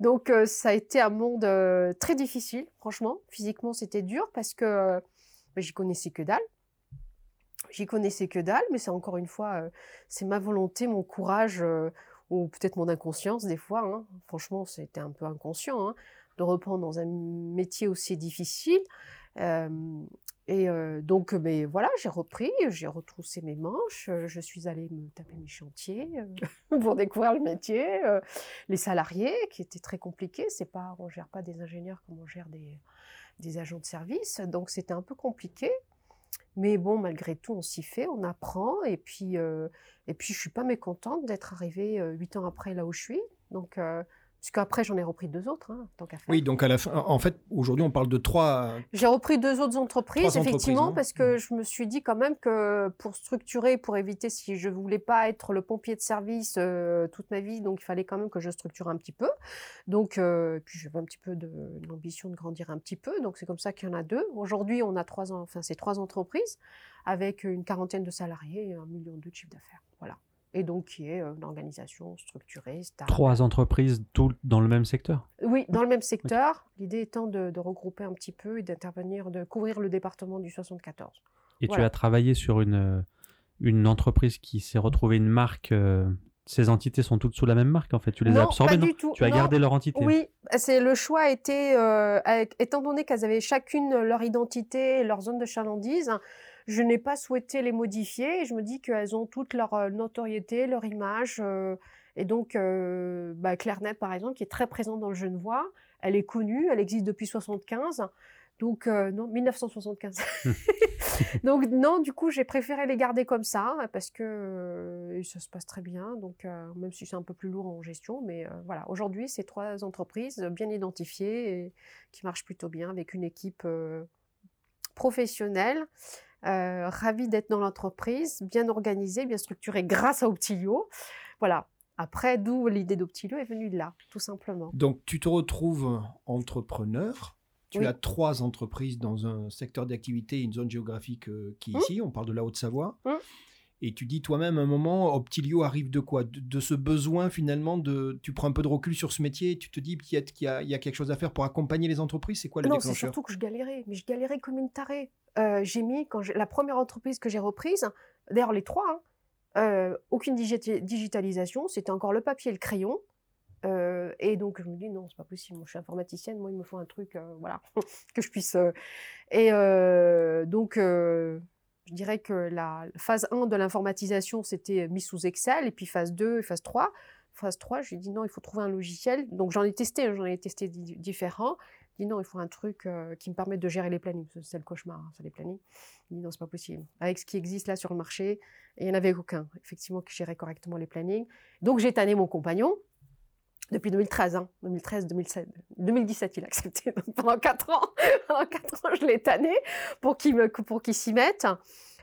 Donc euh, ça a été un monde euh, très difficile, franchement. Physiquement c'était dur parce que j'y connaissais que dalle. J'y connaissais que dalle, mais c'est encore une fois, c'est ma volonté, mon courage, ou peut-être mon inconscience des fois. Hein. Franchement, c'était un peu inconscient. Hein. de reprendre dans un métier aussi difficile. Et donc, mais voilà, j'ai repris, j'ai retroussé mes manches, je suis allée me taper mes chantiers [laughs] pour découvrir le métier, les salariés qui étaient très compliqués. C'est pas, on gère pas des ingénieurs comme on gère des, des agents de service, donc c'était un peu compliqué. Mais bon, malgré tout, on s'y fait, on apprend, et puis, puis je suis pas mécontente d'être arrivée huit ans après là où je suis. Donc, parce qu'après, j'en ai repris deux autres, hein, tant qu'à faire. Oui, donc à la fin, en fait, aujourd'hui, on parle de trois. J'ai repris deux autres entreprises, effectivement, parce que mmh. je me suis dit quand même que pour structurer, pour éviter si je voulais pas être le pompier de service euh, toute ma vie, donc il fallait quand même que je structure un petit peu. Donc, euh, puis j'avais un petit peu de l'ambition de grandir un petit peu, donc c'est comme ça qu'il y en a deux. Aujourd'hui, on a trois, enfin, c'est trois entreprises avec une quarantaine de salariés et un million de chiffre d'affaires. Voilà et donc qui est une organisation structurée, stable. Trois entreprises, toutes dans le même secteur? Oui, dans le même secteur. L'idée étant de, regrouper un petit peu et d'intervenir, de couvrir le département du 74. Et tu as travaillé sur une, une entreprise qui s'est retrouvée une marque ces entités sont toutes sous la même marque en fait Tu les as absorbées pas du tout. Tu as gardé leur entité? Oui, c'est le choix a été, étant donné qu'elles avaient chacune leur identité, leur zone de chalandise, je n'ai pas souhaité les modifier. Et je me dis qu'elles ont toute leur euh, notoriété, leur image. Euh, et donc, euh, bah, Claire par exemple, qui est très présente dans le Genevois, elle est connue, elle existe depuis 75. Donc, non, 1975. [laughs] donc, non, du coup, j'ai préféré les garder comme ça parce que ça se passe très bien. Donc, même si c'est un peu plus lourd en gestion, mais voilà. Aujourd'hui, c'est trois entreprises bien identifiées et qui marchent plutôt bien avec une équipe professionnelle euh, ravi d'être dans l'entreprise, bien organisée, bien structurée grâce à Optilio. Voilà. Après, d'où l'idée d'Optilio est venue de là, tout simplement. Donc, tu te retrouves entrepreneur. Tu as trois entreprises dans un secteur d'activité, une zone géographique euh, qui est mmh. ici. On parle de la Haute-Savoie. Mmh. Et tu dis toi-même, à un moment, Optilio arrive de quoi? De, ce besoin finalement de. Tu prends un peu de recul sur ce métier et tu te dis qu'il y, y, a quelque chose à faire pour accompagner les entreprises? C'est quoi le non, déclencheur Non, c'est surtout que je galérais. Mais je galérais comme une tarée. Euh, j'ai mis, quand la première entreprise que j'ai reprise, d'ailleurs les trois, hein, euh, aucune digitalisation, c'était encore le papier et le crayon. Euh, et donc je me dis non, c'est pas possible. Moi, je suis informaticienne, moi il me faut un truc, voilà, [laughs] que je puisse. Et donc je dirais que la phase 1 de l'informatisation, c'était mis sous Excel, et puis phase 2 et phase 3. Phase 3, je lui ai dit non, il faut trouver un logiciel. Donc j'en ai testé, hein, j'en ai testé différents. Je dit non, il faut un truc euh, qui me permette de gérer les plannings. C'est le cauchemar, hein, ça les plannings. Il dit non, c'est pas possible. Avec ce qui existe là sur le marché, il n'y en avait aucun, effectivement, qui gérait correctement les plannings. Donc j'ai tanné mon compagnon, depuis 2013, hein, 2013, 2017, 2017, il a accepté. [laughs] pendant 4 ans, [laughs] pendant 4 ans, je l'ai tanné pour qu'il pour qu'il s'y mette.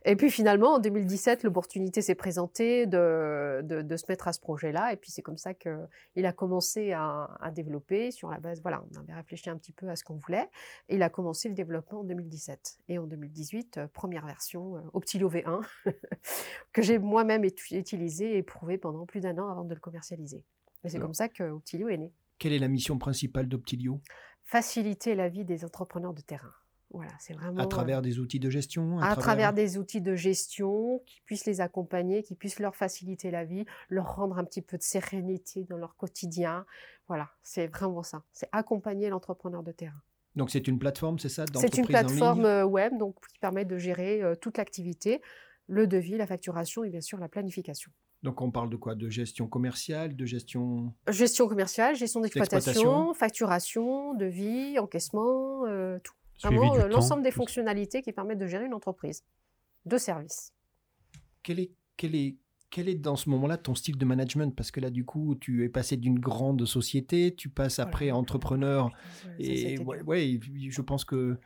Et puis finalement, en 2017, l'opportunité s'est présentée de, de, se mettre à ce projet-là. Et puis c'est comme ça qu'il a commencé à, à, développer sur la base. Voilà, on avait réfléchi un petit peu à ce qu'on voulait. Et il a commencé le développement en 2017. Et en 2018, euh, première version, euh, Optilo V1, [laughs] que j'ai moi-même utilisé et éprouvé pendant plus d'un an avant de le commercialiser. Et c'est comme ça que Optilio est né. Quelle est la mission principale d'Optilio Faciliter la vie des entrepreneurs de terrain. Voilà, c'est vraiment. À travers des outils de gestion À, travers... des outils de gestion qui puissent les accompagner, qui puissent leur faciliter la vie, leur rendre un petit peu de sérénité dans leur quotidien. Voilà, c'est vraiment ça. C'est accompagner l'entrepreneur de terrain. Donc c'est une plateforme, c'est ça C'est une plateforme euh, web donc, qui permet de gérer euh, toute l'activité, le devis, la facturation et bien sûr la planification. Donc on parle de quoi? De gestion commerciale, de gestion... Gestion commerciale, gestion d'exploitation, facturation, devis, encaissement, euh, tout. Vraiment euh, l'ensemble des fonctionnalités qui permettent de gérer une entreprise de service. Quel est, quel est, quel est dans ce moment-là ton style de management? Parce que là, du coup, tu es passé d'une grande société, tu passes après entrepreneur. et ouais, je pense que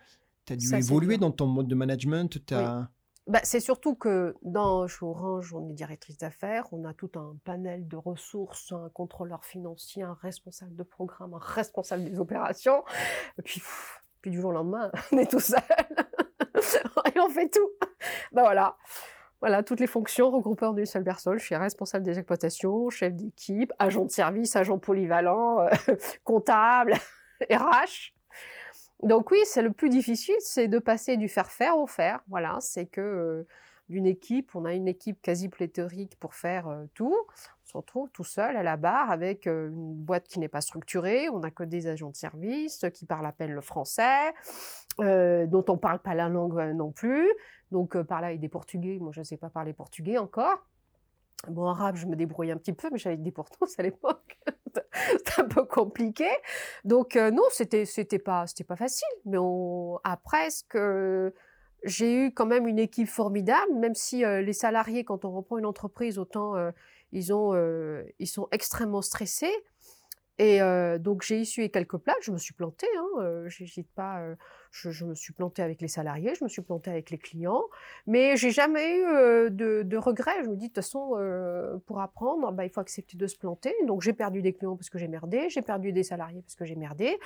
tu as dû évoluer dans ton mode de management. As... Bah, c'est surtout que dans Orange, on est directrice d'affaires, on a tout un panel de ressources, un contrôleur financier, un responsable de programme, un responsable des opérations. Et puis, puis du jour au lendemain, [laughs] on est tout seul. [laughs] et on fait tout. Ben voilà. Voilà, toutes les fonctions regroupées en une seule personne. Je suis responsable des exploitations, chef d'équipe, agent de service, agent polyvalent, euh, [laughs] comptable, RH. Donc oui, c'est le plus difficile, c'est de passer du faire faire au faire. Voilà, c'est que euh, d'une équipe, on a une équipe quasi pléthorique pour faire euh, tout. Se retrouve tout seul à la barre avec une boîte qui n'est pas structurée, on n'a que des agents de service qui parlent à peine le français, dont on ne parle pas la langue non plus. Donc par là, avec des Portugais, moi je ne sais pas parler portugais encore. Bon, arabe, je me débrouille un petit peu, mais j'avais des pourtants à l'époque. [laughs] C'était un peu compliqué. Donc, non, c'était, c'était pas, c'était pas facile. Mais on, après, que j'ai eu quand même une équipe formidable, même si les salariés, quand on reprend une entreprise, autant ils, ont, ils sont extrêmement stressés. Et donc j'ai essuyé quelques plaques, je me suis plantée, hein, j'hésite pas, je, me suis plantée avec les salariés, je me suis plantée avec les clients, mais j'ai jamais eu de, regrets. Je me dis de toute façon, pour apprendre, bah, il faut accepter de se planter. Donc j'ai perdu des clients parce que j'ai merdé, j'ai perdu des salariés parce que j'ai merdé,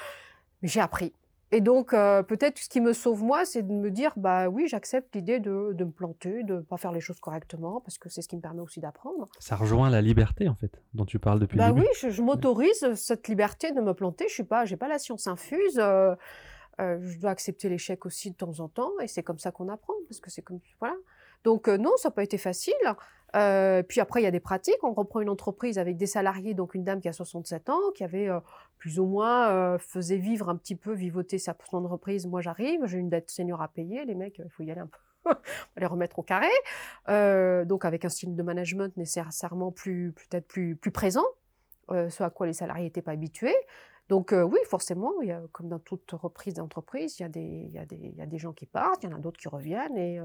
mais j'ai appris. Et donc, euh, peut-être ce qui me sauve moi, c'est de me dire, bah oui, j'accepte l'idée de, de, me planter, de ne pas faire les choses correctement, parce que c'est ce qui me permet aussi d'apprendre. Ça rejoint la liberté, en fait, dont tu parles depuis bah le début. oui, je, m'autorise cette liberté de me planter. Je suis pas, pas la science infuse. Euh, euh, je dois accepter l'échec aussi de temps en temps, et c'est comme ça qu'on apprend, parce que c'est comme voilà. Donc non, ça n'a pas été facile. Euh, puis après, il y a des pratiques. On reprend une entreprise avec des salariés, donc une dame qui a 67 ans, qui avait euh, plus ou moins euh, faisait vivre un petit peu, vivoter sa entreprise. Moi, j'arrive, j'ai une dette senior à payer. Les mecs, il faut y aller un peu. [laughs] les remettre au carré. donc avec un style de management nécessairement plus peut-être plus plus présent, ce à quoi les salariés n'étaient pas habitués. Donc oui, forcément, y a, comme dans toute reprise d'entreprise, il y, a des, gens qui partent, il y en a d'autres qui reviennent, et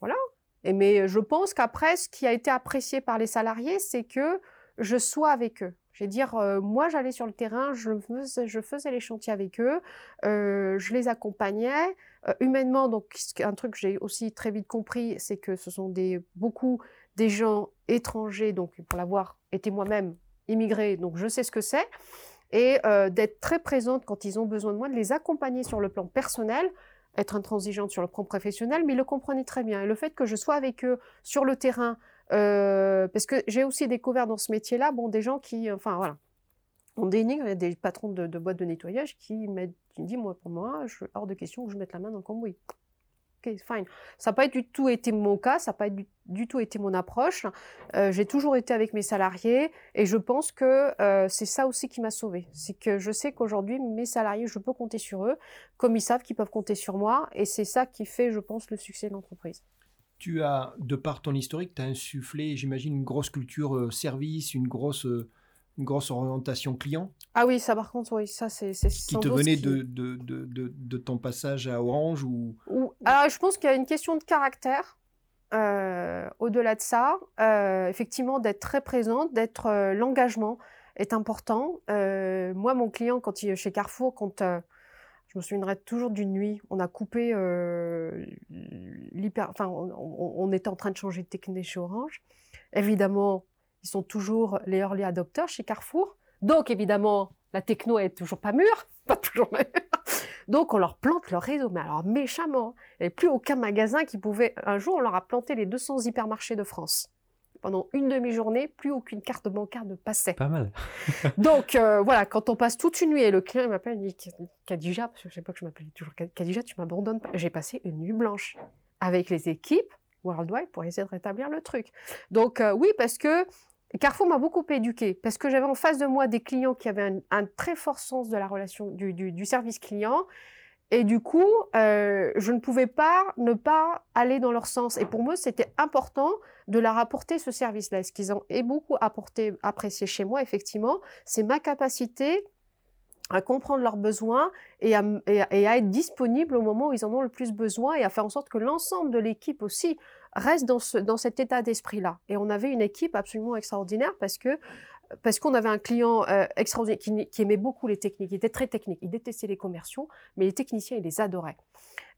voilà mais je pense qu'après, ce qui a été apprécié par les salariés, c'est que je sois avec eux. Je veux dire, moi, j'allais sur le terrain, je faisais, les chantiers avec eux, je les accompagnais humainement. Donc, un truc que j'ai aussi très vite compris, c'est que ce sont des beaucoup des gens étrangers. Donc, pour l'avoir été moi-même immigré, donc je sais ce que c'est, et d'être très présente quand ils ont besoin de moi, de les accompagner sur le plan personnel, être intransigeante sur le plan professionnel, mais ils le comprenaient très bien. Et le fait que je sois avec eux sur le terrain, euh, parce que j'ai aussi découvert dans ce métier-là, bon, des gens qui, enfin voilà, on dénigre, des patrons de, boîtes de nettoyage qui, me disent, moi, pour moi, je, hors de question que je mette la main dans le cambouis fine. Ça n'a pas du tout été mon cas, ça n'a pas du, tout été mon approche. Euh, j'ai toujours été avec mes salariés et je pense que euh, c'est ça aussi qui m'a sauvée. C'est que je sais qu'aujourd'hui, mes salariés, je peux compter sur eux, comme ils savent qu'ils peuvent compter sur moi. Et c'est ça qui fait, je pense, le succès de l'entreprise. Tu as, de par ton historique, tu as insufflé, j'imagine, une grosse culture euh, service, une grosse une grosse orientation client. Ah oui, ça par contre, oui, ça c'est. Qui te venait de, de, de, de, ton passage à Orange ou... Alors, je pense qu'il y a une question de caractère. Euh, au-delà de ça, euh, effectivement, d'être très présente, d'être euh, l'engagement est important. moi, mon client, quand il est chez Carrefour, quand je me souviendrai toujours d'une nuit, on a coupé l'hyper. Enfin, on, on, était en train de changer de technique chez Orange. Évidemment, ils sont toujours les early adopters chez Carrefour. Donc, évidemment, la techno est toujours pas mûre, [laughs] pas toujours mûre. Donc, on leur plante leur réseau, mais alors méchamment. Il n'y avait plus aucun magasin qui pouvait. Un jour, on leur a planté les 200 hypermarchés de France. Pendant une demi-journée, plus aucune carte bancaire ne passait. Pas mal. [laughs] Donc, euh, voilà, quand on passe toute une nuit et le client m'appelle, il dit Kadija, parce que je sais pas que je m'appelle toujours Kadija, tu m'abandonnes pas. J'ai passé une nuit blanche avec les équipes worldwide pour essayer de rétablir le truc. Donc, euh, oui, parce que Carrefour m'a beaucoup éduqué parce que j'avais en face de moi des clients qui avaient un, très fort sens de la relation du, service client. Et du coup, euh, je ne pouvais pas ne pas aller dans leur sens. Et pour moi, c'était important de leur apporter ce service-là. Ce qu'ils ont et beaucoup apporté, apprécié chez moi, effectivement, c'est ma capacité à comprendre leurs besoins et à, et à, être disponible au moment où ils en ont le plus besoin et à faire en sorte que l'ensemble de l'équipe aussi reste dans, ce, dans cet état d'esprit-là. Et on avait une équipe absolument extraordinaire parce que parce qu'on avait un client euh, extraordinaire qui, aimait beaucoup les techniques, il était très technique, il détestait les commerciaux, mais les techniciens, il les adorait.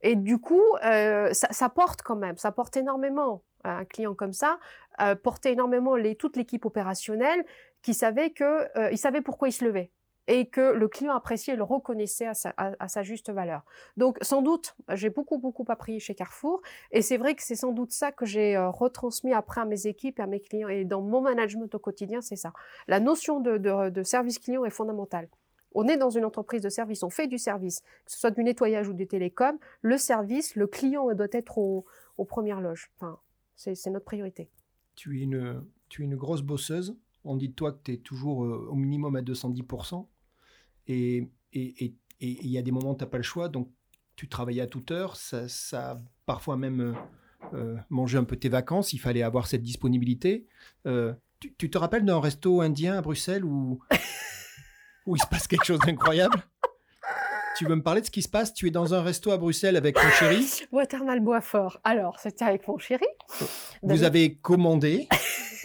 Et du coup, euh, ça, porte quand même, ça porte énormément un client comme ça, euh, portait énormément les, toute l'équipe opérationnelle qui savait que il savait pourquoi il se levait et que le client appréciait et le reconnaissait à sa, juste valeur. Donc sans doute, j'ai beaucoup beaucoup appris chez Carrefour et c'est vrai que c'est sans doute ça que j'ai euh, retransmis après à mes équipes et à mes clients et dans mon management au quotidien, c'est ça. La notion de, service client est fondamentale. On est dans une entreprise de service, on fait du service, que ce soit du nettoyage ou des télécoms, le service, le client doit être aux, premières loges. Enfin, c'est notre priorité. Tu es, une, tu es une grosse bosseuse On dit de toi que tu es toujours au minimum à 210%. Et il y a des moments où tu n'as pas le choix. Donc, tu travaillais à toute heure. Ça, ça parfois même manger un peu tes vacances. Il fallait avoir cette disponibilité. Tu, tu, te rappelles d'un resto indien à Bruxelles où, où il se passe quelque chose d'incroyable? Tu veux me parler de ce qui se passe? Tu es dans un resto à Bruxelles avec ton chéri? Watermal Boisfort. Alors, c'était avec mon chéri. Vous avez commandé,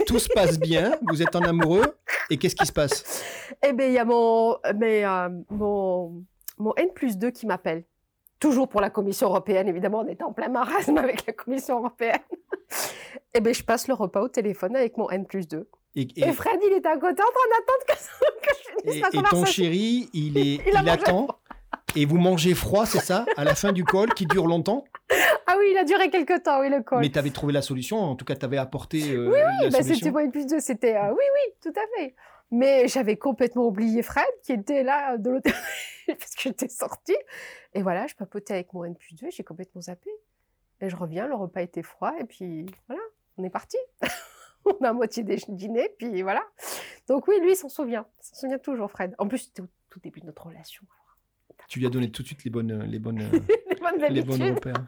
tout se passe bien, vous êtes en amoureux, et qu'est-ce qui se passe [laughs] Eh bien, il y a mon, mais, euh, mon, mon N plus 2 qui m'appelle. Toujours pour la Commission européenne, évidemment, on était en plein marasme avec la Commission européenne. [laughs] eh bien, je passe le repas au téléphone avec mon N plus 2. Et, Fred, il est à côté en train d'attendre que, [laughs] que, je finisse et, Et ton chéri, il, est, il attend. Et vous mangez froid, c'est ça, à la fin du call qui dure longtemps? Ah oui, il a duré quelques temps, oui, le call. Mais tu avais trouvé la solution, en tout cas, tu avais apporté euh, oui, oui, bah, c'était moi plus deux, c'était euh, oui, oui, tout à fait. Mais j'avais complètement oublié Fred qui était là de l'autre [laughs] parce que j'étais sortie. Et voilà, je papotais avec mon N plus 2, j'ai complètement zappé. Et je reviens, le repas était froid, et puis voilà, on est parti. [laughs] on a à moitié dîné, puis voilà. Donc oui, lui, s'en souvient. S'en souvient toujours, Fred. En plus, c'était au tout début de notre relation. Tu lui as donné tout de suite les bonnes, les bonnes, [laughs] les bonnes, les repères.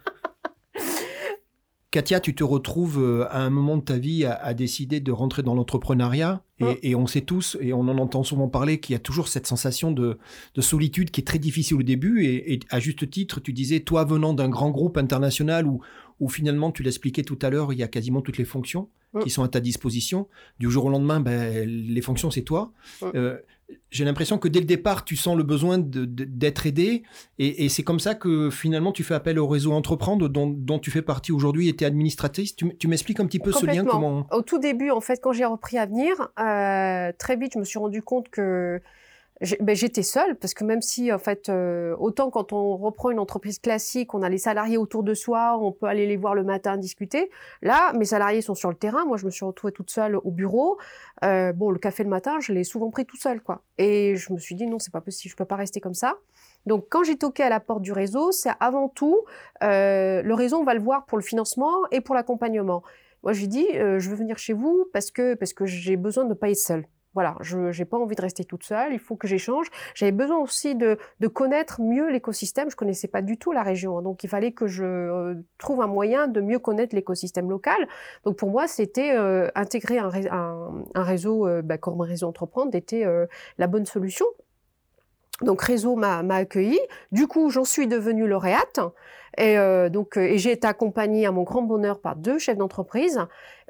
Katia, tu te retrouves euh, à un moment de ta vie à, décider de rentrer dans l'entrepreneuriat et, on sait tous, et on en entend souvent parler, qu'il y a toujours cette sensation de, solitude qui est très difficile au début. Et, à juste titre, tu disais, toi venant d'un grand groupe international où, où finalement, tu l'expliquais tout à l'heure, il y a quasiment toutes les fonctions qui sont à ta disposition. Du jour au lendemain, ben, les fonctions, c'est toi. Euh, j'ai l'impression que dès le départ, tu sens le besoin d'être aidé. Et, c'est comme ça que finalement, tu fais appel au réseau Entreprendre dont, tu fais partie aujourd'hui et tu es administratrice. Tu, m'expliques un petit peu ce lien comment... Au tout début, en fait, quand j'ai repris à venir, euh, très vite, je me suis rendu compte que j'étais seule parce que même si en fait euh, autant quand on reprend une entreprise classique, on a les salariés autour de soi, on peut aller les voir le matin discuter. Là, mes salariés sont sur le terrain. Moi, je me suis retrouvée toute seule au bureau. Euh, bon, le café le matin, je l'ai souvent pris tout seul, quoi. Et je me suis dit non, c'est pas possible, je peux pas rester comme ça. Donc, quand j'ai toqué à la porte du réseau, c'est avant tout euh, le réseau, on va le voir pour le financement et pour l'accompagnement. Moi, j'ai dit, je veux venir chez vous parce que parce que j'ai besoin de ne pas être seule. Voilà, je n'ai pas envie de rester toute seule, il faut que j'échange. J'avais besoin aussi de, de connaître mieux l'écosystème, je connaissais pas du tout la région, donc il fallait que je euh, trouve un moyen de mieux connaître l'écosystème local. Donc pour moi, c'était euh, intégrer un, réseau euh, bah, comme réseau entreprendre était la bonne solution. Donc réseau m'a accueilli. Du coup, j'en suis devenue lauréate. Et donc, et j'ai été accompagnée à mon grand bonheur par deux chefs d'entreprise,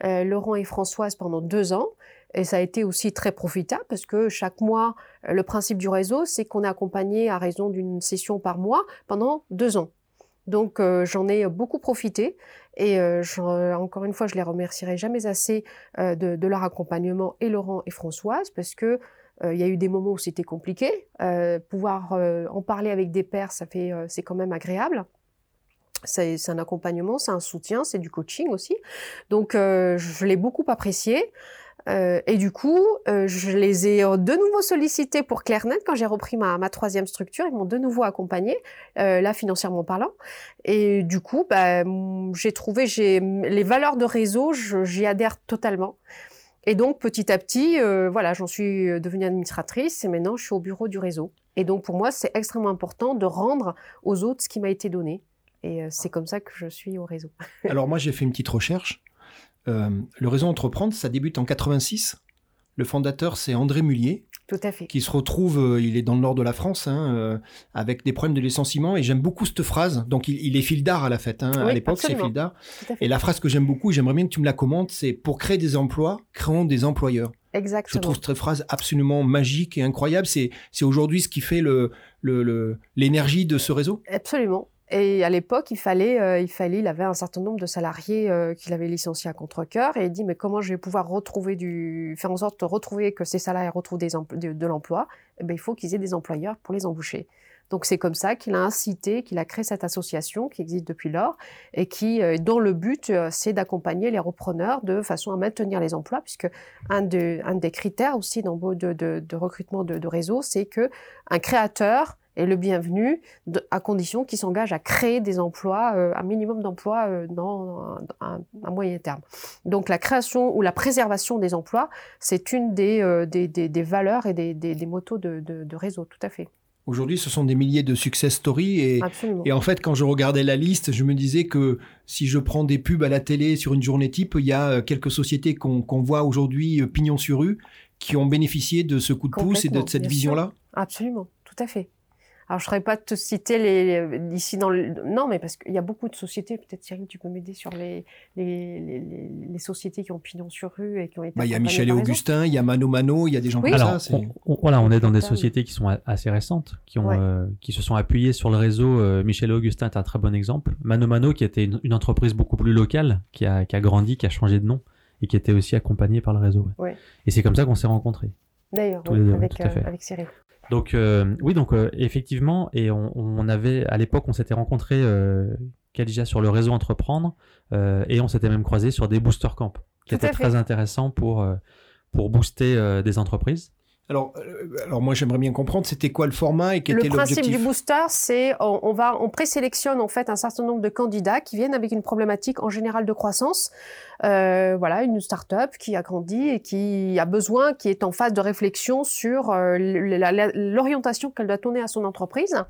Laurent et Françoise, pendant deux ans. Et ça a été aussi très profitable parce que chaque mois, euh, le principe du réseau, c'est qu'on est accompagné à raison d'une session par mois pendant deux ans. Donc euh, j'en ai beaucoup profité et euh, encore une fois, je les remercierai jamais assez de, leur accompagnement et Laurent et Françoise parce que il y a eu des moments où c'était compliqué. pouvoir en parler avec des pairs, ça fait c'est quand même agréable. C'est un accompagnement, c'est un soutien, c'est du coaching aussi. Donc je l'ai beaucoup apprécié. Euh, et du coup, euh, je les ai de nouveau sollicités pour ClairNet quand j'ai repris ma, ma, troisième structure. Ils m'ont de nouveau accompagné, euh, là financièrement parlant. Et du coup, bah, j'ai trouvé, j'ai les valeurs de réseau, j'y adhère totalement. Et donc petit à petit, euh, voilà, j'en suis devenue administratrice et maintenant je suis au bureau du réseau. Et donc pour moi, c'est extrêmement important de rendre aux autres ce qui m'a été donné. Et c'est comme ça que je suis au réseau. [laughs] Alors moi, j'ai fait une petite recherche. Euh, le réseau Entreprendre, ça débute en 86. Le fondateur, c'est André Mullier. Tout à fait. Qui se retrouve, euh, il est dans le nord de la France, hein, euh, avec des problèmes de licenciement. Et j'aime beaucoup cette phrase. Donc, il, est fil d'art à la fête. Hein. à l'époque, c'est fil d'art. Et la phrase que j'aime beaucoup, j'aimerais bien que tu me la commentes, c'est pour créer des emplois, créons des employeurs. Exactement. Je trouve cette phrase absolument magique et incroyable. C'est, aujourd'hui ce qui fait le, le, l'énergie de ce réseau? Absolument. Et à l'époque, il fallait, euh, il fallait, il avait un certain nombre de salariés euh, qu'il avait licenciés à contre-cœur et il dit mais comment je vais pouvoir retrouver du, faire en sorte de retrouver que ces salariés retrouvent des de, l'emploi? Eh ben, il faut qu'ils aient des employeurs pour les embaucher. Donc c'est comme ça qu'il a incité, qu'il a créé cette association qui existe depuis lors et qui, euh, dont le but c'est d'accompagner les repreneurs de façon à maintenir les emplois, puisque un, de, des critères aussi dans de, de, de recrutement de, de réseau, c'est que un créateur est le bienvenu à condition qu'il s'engage à créer des emplois, euh, un minimum d'emplois euh, dans un, moyen terme. Donc la création ou la préservation des emplois, c'est une des, euh, des, des, valeurs et des, des, motos de, de, de réseau, tout à fait. Aujourd'hui, ce sont des milliers de success stories. Et, et, en fait, quand je regardais la liste, je me disais que si je prends des pubs à la télé sur une journée type, il y a quelques sociétés qu'on voit aujourd'hui pignon sur rue qui ont bénéficié de ce coup de pouce et de cette vision-là Absolument, tout à fait. Alors, je ne saurais pas te citer les, d'ici dans le, non, mais parce qu'il y a beaucoup de sociétés, peut-être Cyril, tu peux m'aider sur les, les, les, les, sociétés qui ont pignon sur rue et qui ont été. Bah, il y a Michel et Augustin, il y a Mano Mano, il y a des gens comme ça. On, voilà, on est dans des sociétés qui sont assez récentes, qui ont, euh, qui se sont appuyées sur le réseau. Euh, Michel et Augustin est un très bon exemple. Mano Mano, qui était une, entreprise beaucoup plus locale, qui a, qui a grandi, qui a changé de nom et qui était aussi accompagnée par le réseau. Et c'est comme ça qu'on s'est rencontrés. D'ailleurs, avec, euh, avec Cyril. Donc euh, oui, donc euh, effectivement, et on, avait à l'époque, on s'était rencontré euh, Khadija sur le réseau Entreprendre, et on s'était même croisé sur des booster camps, qui étaient très intéressants pour pour booster des entreprises. Alors, alors moi j'aimerais bien comprendre, c'était quoi le format et quel était l'objectif Le principe du booster, c'est on, va on présélectionne en fait un certain nombre de candidats qui viennent avec une problématique en général de croissance. Euh, voilà, une start-up qui a grandi et qui a besoin, qui est en phase de réflexion sur euh, l'orientation qu'elle doit donner à son entreprise.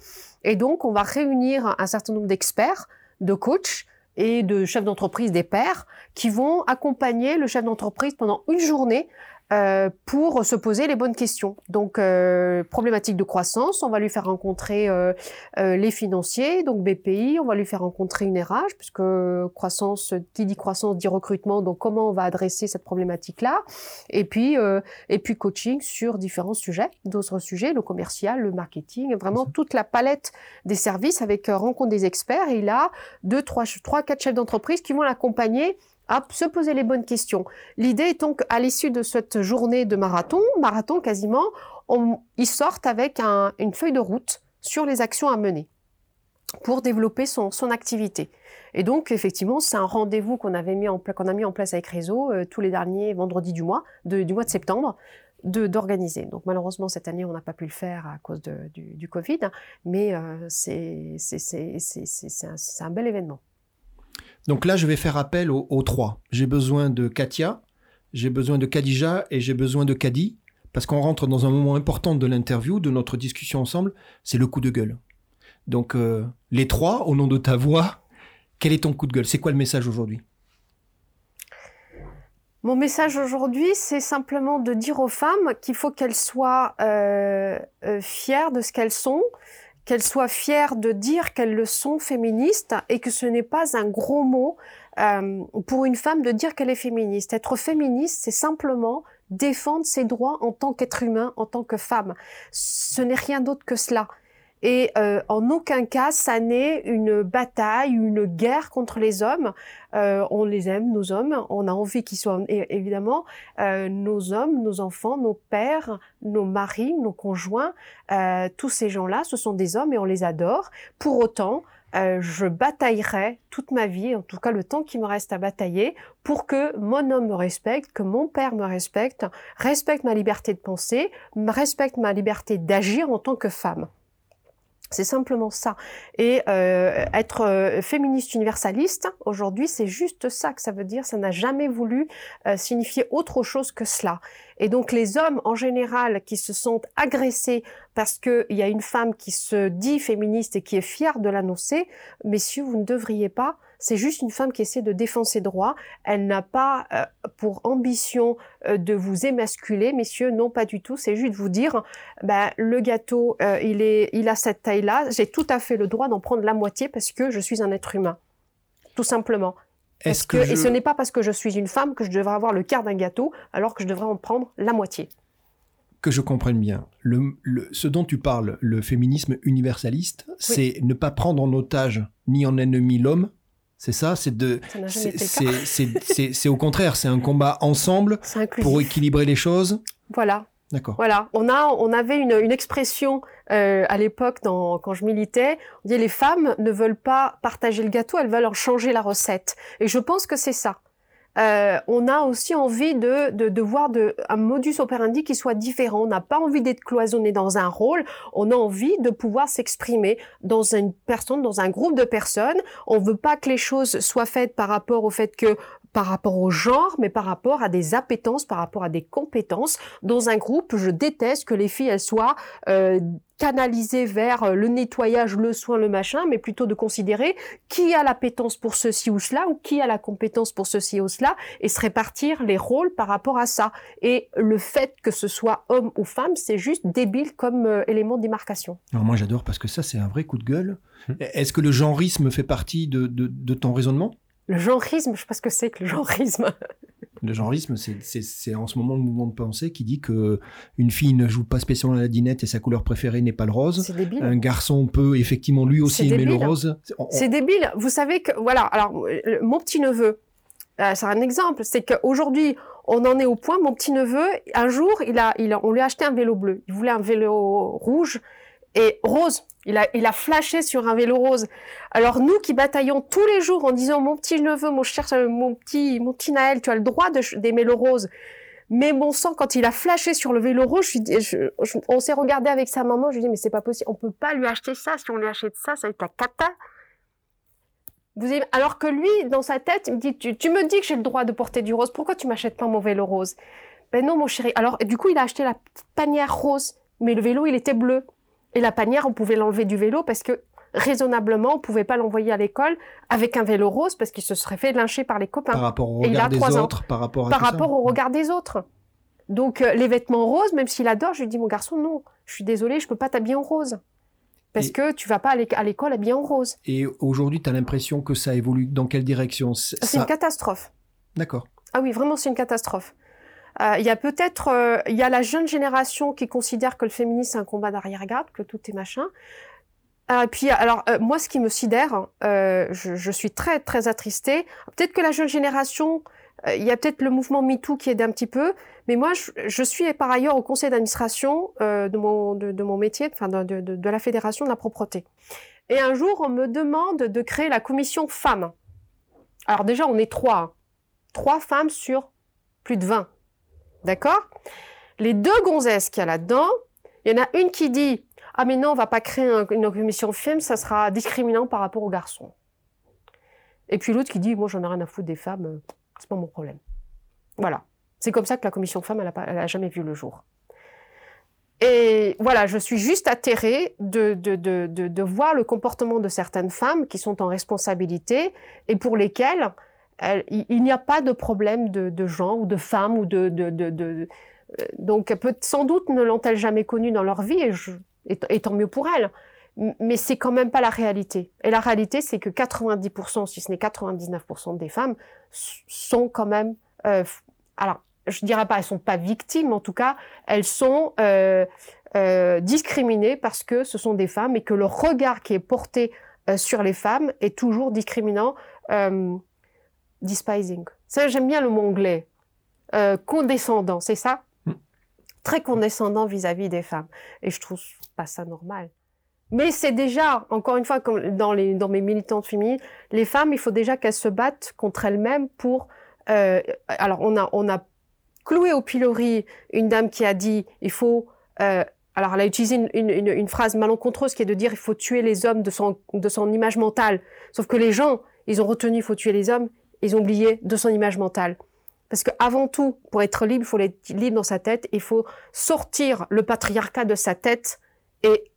Et donc, on va réunir un certain nombre d'experts, de coachs et de chefs d'entreprise, des pairs, qui vont accompagner le chef d'entreprise pendant une journée euh, pour se poser les bonnes questions. Donc, euh, problématique de croissance, on va lui faire rencontrer euh, euh les financiers, donc BPI, on va lui faire rencontrer une RH, puisque croissance, qui dit croissance dit recrutement, donc comment on va adresser cette problématique-là, et puis euh, et puis coaching sur différents sujets, d'autres sujets, le commercial, le marketing, vraiment toute la palette des services avec rencontre des experts. Et il a deux, trois, trois, quatre chefs d'entreprise qui vont l'accompagner à se poser les bonnes questions. L'idée étant qu'à l'issue de cette journée de marathon, marathon quasiment, on, ils sortent avec une feuille de route sur les actions à mener pour développer son, activité. Et donc, effectivement, c'est un rendez-vous qu'on avait mis qu'on a mis en place avec Réseau euh, tous les derniers vendredis du mois, du mois de septembre, de d'organiser. Donc, malheureusement, cette année, on n'a pas pu le faire à cause du, Covid, mais euh, c'est un bel événement. Donc là, je vais faire appel aux, trois. J'ai besoin de Katia, j'ai besoin de Khadija et j'ai besoin de Kadi, parce qu'on rentre dans un moment important de l'interview, de notre discussion ensemble, c'est le coup de gueule. Donc euh, les trois, au nom de ta voix, [laughs] quel est ton coup de gueule? C'est quoi le message aujourd'hui? Mon message aujourd'hui, c'est simplement de dire aux femmes qu'il faut qu'elles soient euh, euh, fières de ce qu'elles sont, qu'elles soient fières de dire qu'elles le sont féministes et que ce n'est pas un gros mot euh, pour une femme de dire qu'elle est féministe. Être féministe, c'est simplement défendre ses droits en tant qu'être humain, en tant que femme. Ce n'est rien d'autre que cela. Et euh, en aucun cas, ça n'est une bataille, une guerre contre les hommes. Euh, on les aime, nos hommes. On a envie qu'ils soient, évidemment, euh, nos hommes, nos enfants, nos pères, nos maris, nos conjoints. Euh, tous ces gens-là, ce sont des hommes et on les adore. Pour autant, euh, je bataillerai toute ma vie, en tout cas le temps qui me reste à batailler, pour que mon homme me respecte, que mon père me respecte, respecte ma liberté de penser, respecte ma liberté d'agir en tant que femme. C'est simplement ça. Et euh, être euh, féministe universaliste, aujourd'hui, c'est juste ça que ça veut dire. Ça n'a jamais voulu euh, signifier autre chose que cela. Et donc les hommes en général qui se sentent agressés parce qu'il y a une femme qui se dit féministe et qui est fière de l'annoncer, messieurs, vous ne devriez pas c'est juste une femme qui essaie de défendre ses droits. Elle n'a pas euh, pour ambition euh, de vous émasculer, messieurs, non pas du tout. C'est juste de vous dire, ben, le gâteau, euh, il, est, il a cette taille-là. J'ai tout à fait le droit d'en prendre la moitié parce que je suis un être humain. Tout simplement. Est-ce que, Et ce n'est pas parce que je suis une femme que je devrais avoir le quart d'un gâteau alors que je devrais en prendre la moitié que je comprenne bien, le, ce dont tu parles, le féminisme universaliste, c'est ne pas prendre en otage ni en ennemi l'homme, c'est ça, c'est de, c'est au contraire, c'est un combat ensemble [laughs] pour équilibrer les choses. Voilà. D'accord. Voilà, on a, on avait une, une expression euh, à l'époque quand je militais. On dit les femmes ne veulent pas partager le gâteau, elles veulent en changer la recette. Et je pense que c'est ça. Euh, on a aussi envie de, de, de voir de, un modus operandi qui soit différent. On n'a pas envie d'être cloisonné dans un rôle. On a envie de pouvoir s'exprimer dans une personne, dans un groupe de personnes. On veut pas que les choses soient faites par rapport au fait que par rapport au genre, mais par rapport à des appétences, par rapport à des compétences. Dans un groupe, je déteste que les filles elles soient euh, canalisées vers euh, le nettoyage, le soin, le machin, mais plutôt de considérer qui a l'appétence pour ceci ou cela, ou qui a la compétence pour ceci ou cela, et se répartir les rôles par rapport à ça. Et le fait que ce soit homme ou femme, c'est juste débile comme euh, élément de démarcation. Alors moi j'adore parce que ça c'est un vrai coup de gueule. Hum. Est-ce que le genrisme fait partie de, de, de ton raisonnement? Le genrisme, je sais pas ce que c'est que le genrisme. [laughs] Le genrisme, c'est en ce moment le mouvement de pensée qui dit que une fille ne joue pas spécialement la dinette et sa couleur préférée n'est pas le rose. C'est débile. Un garçon peut effectivement lui aussi aimer le rose. C'est débile. Vous savez que voilà. Alors mon petit neveu, euh, c'est un exemple. C'est qu'aujourd'hui on en est au point. Mon petit neveu, un jour, il a, il a, on lui a acheté un vélo bleu. Il voulait un vélo rouge et rose. Il a, flashé sur un vélo rose. Alors nous qui bataillons tous les jours en disant mon petit neveu, mon cher, mon petit, mon petit Naël, tu as le droit d'aimer le rose. Mais mon sang, quand il a flashé sur le vélo rose, on s'est regardé avec sa maman. Je lui dis mais c'est pas possible, on peut pas lui acheter ça. Si on lui achète ça, ça va être la cata. Alors que lui, dans sa tête, il me dit tu, tu me dis que j'ai le droit de porter du rose. Pourquoi tu m'achètes pas mon vélo rose? Ben non, mon chéri. Alors du coup, il a acheté la panière rose, mais le vélo, il était bleu. Et la panière, on pouvait l'enlever du vélo parce que raisonnablement, on pouvait pas l'envoyer à l'école avec un vélo rose parce qu'il se serait fait lyncher par les copains. Par rapport au regard des autres, par rapport à par rapport au regard des autres. Donc euh, les vêtements roses, même s'il adore, je lui dis mon garçon non, je suis désolée, je peux pas t'habiller en rose. Parce que tu vas pas à l'école habillé en rose. Et aujourd'hui, tu as l'impression que ça évolue dans quelle direction? C'est une catastrophe. D'accord. Ah oui, vraiment, c'est une catastrophe. Euh, il y a peut-être, euh, il y a la jeune génération qui considère que le féminisme c'est un combat d'arrière-garde, que tout est machin. Euh, puis alors moi, ce qui me sidère, je, suis très très attristée. Peut-être que la jeune génération, il y a peut-être le mouvement MeToo qui aide un petit peu, mais moi, je, suis par ailleurs au conseil d'administration de mon de, mon métier, enfin de, de, de la fédération de la propreté. Et un jour, on me demande de créer la commission femmes. Alors déjà, on est trois, hein. trois femmes sur plus de 20. D'accord? Les deux gonzesses qu'il y a là-dedans, il y en a une qui dit Ah, mais non, on va pas créer une commission film, ça sera discriminant par rapport aux garçons. Et puis l'autre qui dit Moi, j'en ai rien à foutre des femmes, euh, c'est pas mon problème. Voilà. C'est comme ça que la commission femme, elle a, jamais vu le jour. Et voilà, je suis juste atterrée de, de, de, voir le comportement de certaines femmes qui sont en responsabilité et pour lesquelles il, n'y a pas de problème de, de, genre ou de femme ou de, euh, donc sans doute ne l'ont-elles jamais connue dans leur vie et, tant mieux pour elles. Mais c'est quand même pas la réalité. Et la réalité, c'est que 90%, si ce n'est 99% des femmes, sont quand même, euh, alors je dirais pas, elles sont pas victimes, en tout cas, elles sont euh, discriminées parce que ce sont des femmes et que le regard qui est porté sur les femmes est toujours discriminant. Despising. Ça, j'aime bien le mot anglais. Euh, condescendant, c'est ça? Hmm. Très condescendant vis-à-vis des femmes. Et je trouve pas ça normal. Mais c'est déjà, encore une fois, comme dans, les, dans mes militantes féminines, les femmes, il faut déjà qu'elles se battent contre elles-mêmes pour... Euh, alors, on a, on a cloué au pilori une dame qui a dit, il faut... Euh, alors, elle a utilisé une, une, une, phrase malencontreuse qui est de dire, il faut tuer les hommes de son, de son image mentale. Sauf que les gens, ils ont retenu, il faut tuer les hommes ils ont oublié de son image mentale. Parce que avant tout, pour être libre, il faut être libre dans sa tête. Il faut sortir le patriarcat de sa tête. Et,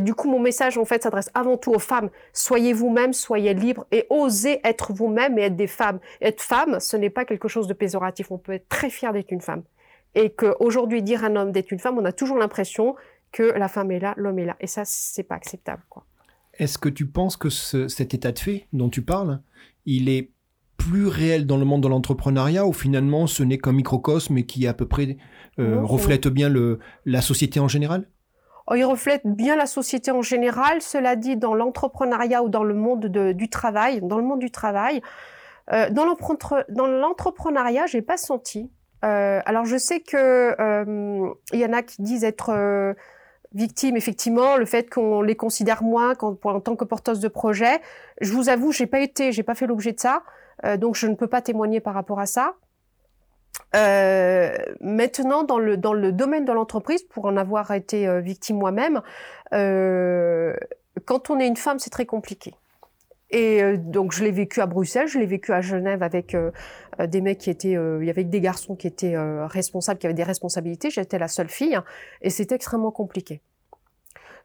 du coup, mon message, en fait, s'adresse avant tout aux femmes. Soyez vous-même, soyez libres et osez être vous-même et être des femmes. Être femme, ce n'est pas quelque chose de péjoratif. On peut être très fier d'être une femme. Et qu'aujourd'hui, dire à un homme d'être une femme, on a toujours l'impression que la femme est là, l'homme est là. Et ça, c'est pas acceptable. Est-ce que tu penses que cet état de fait dont tu parles, il est plus réel dans le monde de l'entrepreneuriat ou finalement ce n'est qu'un microcosme et qui à peu près euh, reflète bien le, la société en général? Oh, Il reflète bien la société en général. Cela dit, dans l'entrepreneuriat ou dans le monde du travail, dans le monde du travail, euh, dans l'entrepreneuriat, j'ai pas senti. Euh, alors je sais que euh, il y en a qui disent être victimes, effectivement, le fait qu'on les considère moins quand, en tant que porteuse de projet. Je vous avoue, j'ai pas été, j'ai pas fait l'objet de ça. Donc je ne peux pas témoigner par rapport à ça. Euh, maintenant, dans le, dans le domaine de l'entreprise, pour en avoir été euh, victime moi-même, euh, quand on est une femme, c'est très compliqué. Et euh, donc, je l'ai vécu à Bruxelles, je l'ai vécu à Genève avec euh, des mecs qui étaient, il y avait des garçons qui étaient responsables, qui avaient des responsabilités. J'étais la seule fille, hein, et c'était extrêmement compliqué.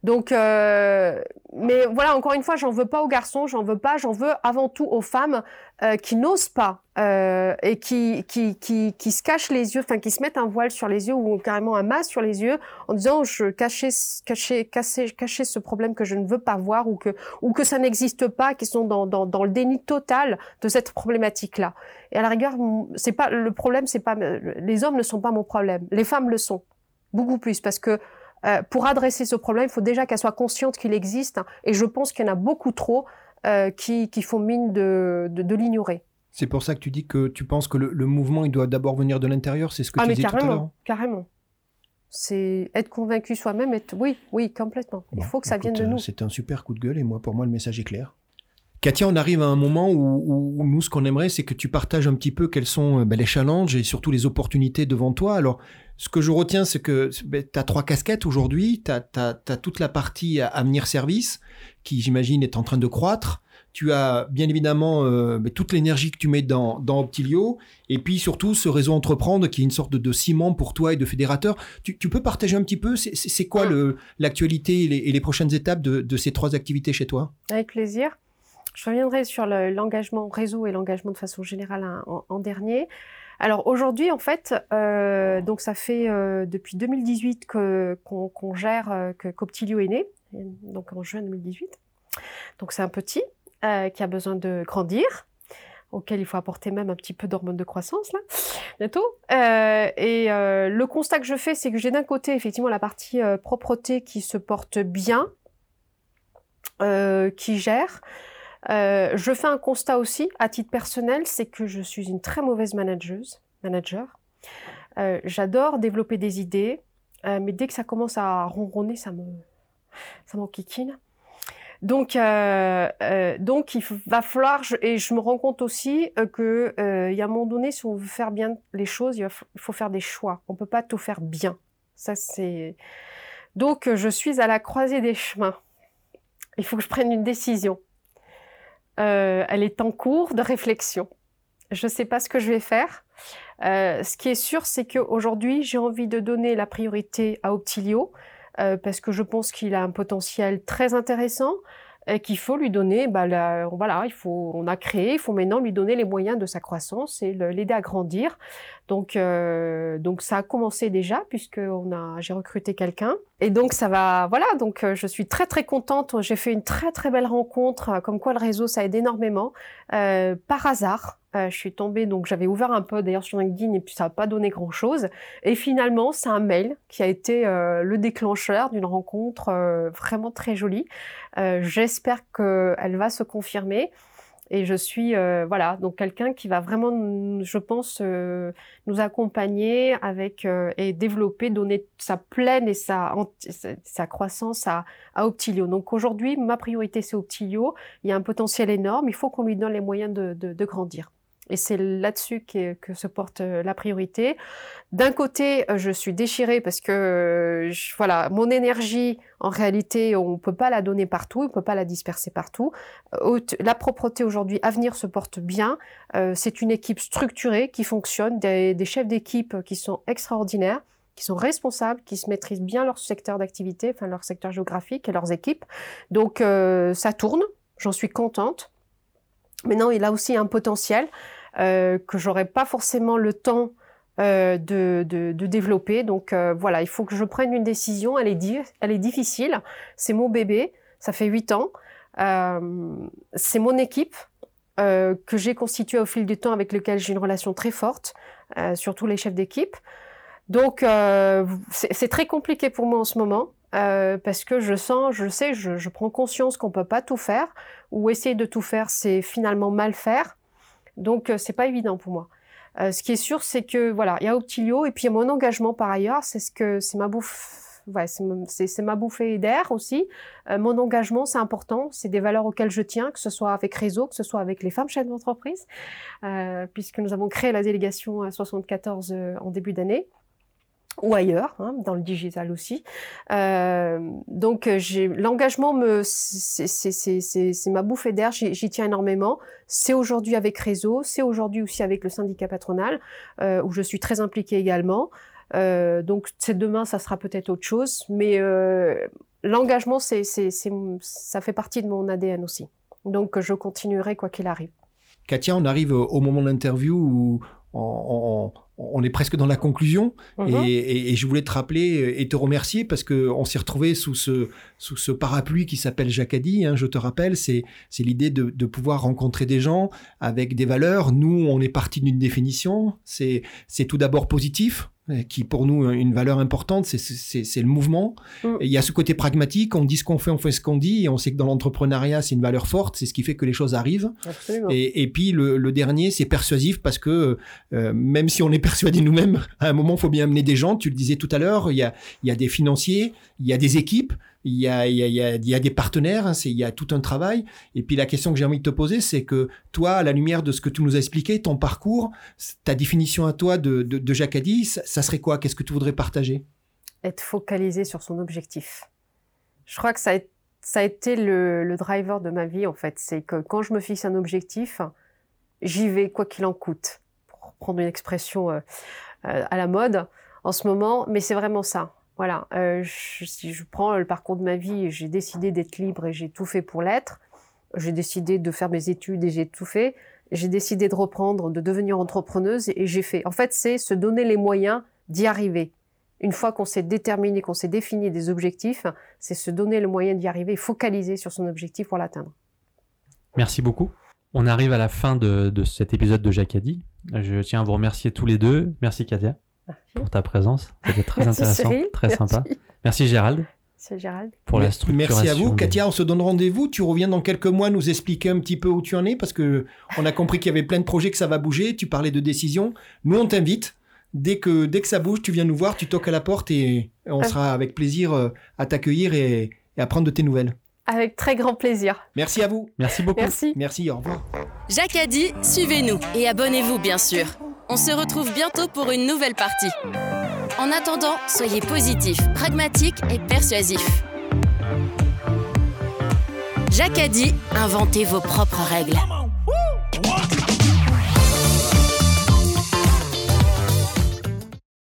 Donc, euh, mais voilà, encore une fois, j'en veux pas aux garçons, j'en veux pas, j'en veux avant tout aux femmes euh, qui n'osent pas euh, et qui, qui, qui, qui, se cachent les yeux, enfin qui se mettent un voile sur les yeux ou carrément un masque sur les yeux en disant je cachais, cacher, cacher, cacher ce problème que je ne veux pas voir ou que, ou que ça n'existe pas, qui sont dans, dans, dans le déni total de cette problématique-là. Et à la rigueur, c'est pas le problème, c'est pas les hommes ne sont pas mon problème, les femmes le sont beaucoup plus parce que euh, pour adresser ce problème, il faut déjà qu'elle soit consciente qu'il existe. et je pense qu'il y en a beaucoup trop euh, qui, font mine de, l'ignorer. C'est pour ça que tu dis que tu penses que le, mouvement, il doit d'abord venir de l'intérieur. C'est ce que ah, tu disais tout à l'heure. Carrément. C'est être convaincu soi-même. Être... Oui, oui, complètement. il faut que ça vienne de nous. C'est un super coup de gueule et moi, pour moi, le message est clair. Katia, on arrive à un moment où, nous, ce qu'on aimerait, c'est que tu partages un petit peu quels sont euh, ben, les challenges et surtout les opportunités devant toi. Alors, ce que je retiens, c'est que ben, tu as trois casquettes aujourd'hui. Tu as, toute la partie avenir service, qui, j'imagine, est en train de croître. Tu as bien évidemment euh, ben, toute l'énergie que tu mets dans, dans Optilio, et puis surtout ce réseau entreprendre qui est une sorte de, ciment pour toi et de fédérateur. Tu, peux partager un petit peu, c'est quoi l'actualité et, les prochaines étapes de ces trois activités chez toi? Avec plaisir. Je reviendrai sur l'engagement réseau et l'engagement de façon générale en, dernier. Alors aujourd'hui, en fait, euh, donc ça fait euh, depuis 2018 qu'on gère euh, que Coptilio est né, donc en juin 2018. Donc c'est un petit qui a besoin de grandir, auquel il faut apporter même un petit peu d'hormones de croissance là, bientôt. et le constat que je fais, c'est que j'ai d'un côté effectivement la partie propreté qui se porte bien, qui gère. Euh, je fais un constat aussi, à titre personnel, c'est que je suis une très mauvaise manageuse, manager. Euh, j'adore développer des idées, euh, mais dès que ça commence à ronronner, ça me, ça m'enquiquine. Donc, donc il va falloir, et je me rends compte aussi que il y a un moment donné, si on veut faire bien les choses, il, faut faire des choix. On peut pas tout faire bien. Ça c'est. Donc, je suis à la croisée des chemins. Il faut que je prenne une décision. Euh, elle est en cours de réflexion. Je ne sais pas ce que je vais faire. Euh, ce qui est sûr, c'est qu'aujourd'hui, j'ai envie de donner la priorité à Optilio euh, parce que je pense qu'il a un potentiel très intéressant qu'il faut lui donner, bah, voilà, il faut, on a créé, il faut maintenant lui donner les moyens de sa croissance et l'aider à grandir. Donc, euh, donc ça a commencé déjà puisque on a, j'ai recruté quelqu'un. Et donc ça va, voilà. Donc euh, je suis très très contente. J'ai fait une très très belle rencontre. Comme quoi le réseau ça aide énormément. Euh, par hasard, euh, je suis tombée. Donc j'avais ouvert un peu d'ailleurs sur LinkedIn et puis ça n'a pas donné grand chose. Et finalement c'est un mail qui a été euh, le déclencheur d'une rencontre vraiment très jolie. J'espère qu'elle va se confirmer. Et je suis euh, voilà donc quelqu'un qui va vraiment, je pense, euh, nous accompagner avec euh, et développer, donner sa pleine et sa sa, croissance à, à Optilio. Donc aujourd'hui, ma priorité c'est Optilio. Il y a un potentiel énorme. Il faut qu'on lui donne les moyens de grandir. Et c'est là-dessus que se porte euh, la priorité. D'un côté, euh, je suis déchirée parce que euh, voilà, mon énergie, en réalité, on peut pas la donner partout, on peut pas la disperser partout. La propreté aujourd'hui, Avenir se porte bien. C'est une équipe structurée qui fonctionne, des, des chefs d'équipe qui sont extraordinaires qui sont responsables, qui se maîtrisent bien leur secteur d'activité, enfin leur secteur géographique et leurs équipes. Donc ça tourne, j'en suis contente. Maintenant, il a aussi un potentiel euh, que j'aurais pas forcément le temps euh, de, de, développer. Donc euh, voilà, il faut que je prenne une décision. Elle est, elle est difficile. C'est mon bébé. Ça fait huit ans. C'est mon équipe que j'ai constituée au fil du temps avec lequel j'ai une relation très forte, surtout les chefs d'équipe. Donc c'est très compliqué pour moi en ce moment. parce que je sens, je sais, je, je prends conscience qu'on peut pas tout faire, ou essayer de tout faire, c'est finalement mal faire. Donc euh, c'est pas évident pour moi. Euh, ce qui est sûr, c'est que voilà, il y a Optilio et puis mon engagement par ailleurs, c'est ce que c'est ma bouffe Ouais, c'est ma bouffée d'air aussi. Euh, mon engagement, c'est important. C'est des valeurs auxquelles je tiens, que ce soit avec Réseau, que ce soit avec les femmes chefs d'entreprise, euh, puisque nous avons créé la délégation 74 en début d'année ou ailleurs, hein, dans le digital aussi. Euh, donc j'ai l'engagement me c'est ma bouffée d'air, j'y tiens énormément. C'est aujourd'hui avec Réseau, c'est aujourd'hui aussi avec le syndicat patronal euh, où je suis très impliquée également. Euh, donc c'est demain, ça sera peut-être autre chose, mais euh, l'engagement ça fait partie de mon ADN aussi. Donc je continuerai quoi qu'il arrive. Katia, on arrive au moment de l'interview où on, est presque dans la conclusion mhm. et, je voulais te rappeler et te remercier parce que on s'est retrouvé sous ce sous ce parapluie qui s'appelle Jacadi. Hein, je te rappelle, c'est c'est l'idée de, de, pouvoir rencontrer des gens avec des valeurs. Nous, on est parti d'une définition. C'est c'est tout d'abord positif qui pour nous une valeur importante, c'est le mouvement. Mm. il y a ce côté pragmatique, on dit ce qu'on fait, on fait ce qu'on dit, et on sait que dans l'entrepreneuriat, c'est une valeur forte, c'est ce qui fait que les choses arrivent. Et, et, puis le, le dernier, c'est persuasif parce que euh, même si on est [laughs] persuadé nous-mêmes, à un moment, il faut bien amener des gens. Tu le disais tout à l'heure, il y a, il y a des financiers, il y a des équipes, il y a, des partenaires, hein, il y a tout un travail. Et puis la question que j'ai envie de te poser, c'est que toi, à la lumière de ce que tu nous as expliqué, ton parcours, ta définition à toi de, de, de ça, serait quoi? Qu'est-ce que tu voudrais partager? Être focalisé sur son objectif. Je crois que ça a, été le, le driver de ma vie, en fait. C'est que quand je me fixe un objectif, j'y vais quoi qu'il en coûte. Pour prendre une expression euh, euh, à la mode en ce moment, mais c'est vraiment ça voilà, euh, si je prends le parcours de ma vie, j'ai décidé d'être libre et j'ai tout fait pour l'être. J'ai décidé de faire mes études et j'ai tout fait. J'ai décidé de reprendre, de devenir entrepreneuse et j'ai fait. En fait, c'est se donner les moyens d'y arriver. Une fois qu'on s'est déterminé, qu'on s'est défini des objectifs, c'est se donner le moyen d'y arriver, focaliser sur son objectif pour l'atteindre. Merci beaucoup. On arrive à la fin de, cet épisode de Jacadi. Je tiens à vous remercier tous les deux. Merci Katia pour ta présence. C'était très intéressant, très sympa. Merci Gérald. C'est Gérald. Pour la structuration. Merci à vous. Katia, on se donne rendez-vous. Tu reviens dans quelques mois nous expliquer un petit peu où tu en es parce que on a compris qu'il y avait plein de projets que ça va bouger. Tu parlais de décision. Nous, on t'invite. Dès que, dès que ça bouge, tu viens nous voir, tu toques à la porte et on ah. sera avec plaisir euh, à t'accueillir et, et à prendre de tes nouvelles. Avec très grand plaisir. Merci à vous. Merci beaucoup. Merci. Merci, au revoir. Jacques a dit, suivez-nous et abonnez-vous bien sûr. On se retrouve bientôt pour une nouvelle partie. En attendant, soyez positifs, pragmatiques et persuasifs. Jacques a dit, inventez vos propres règles.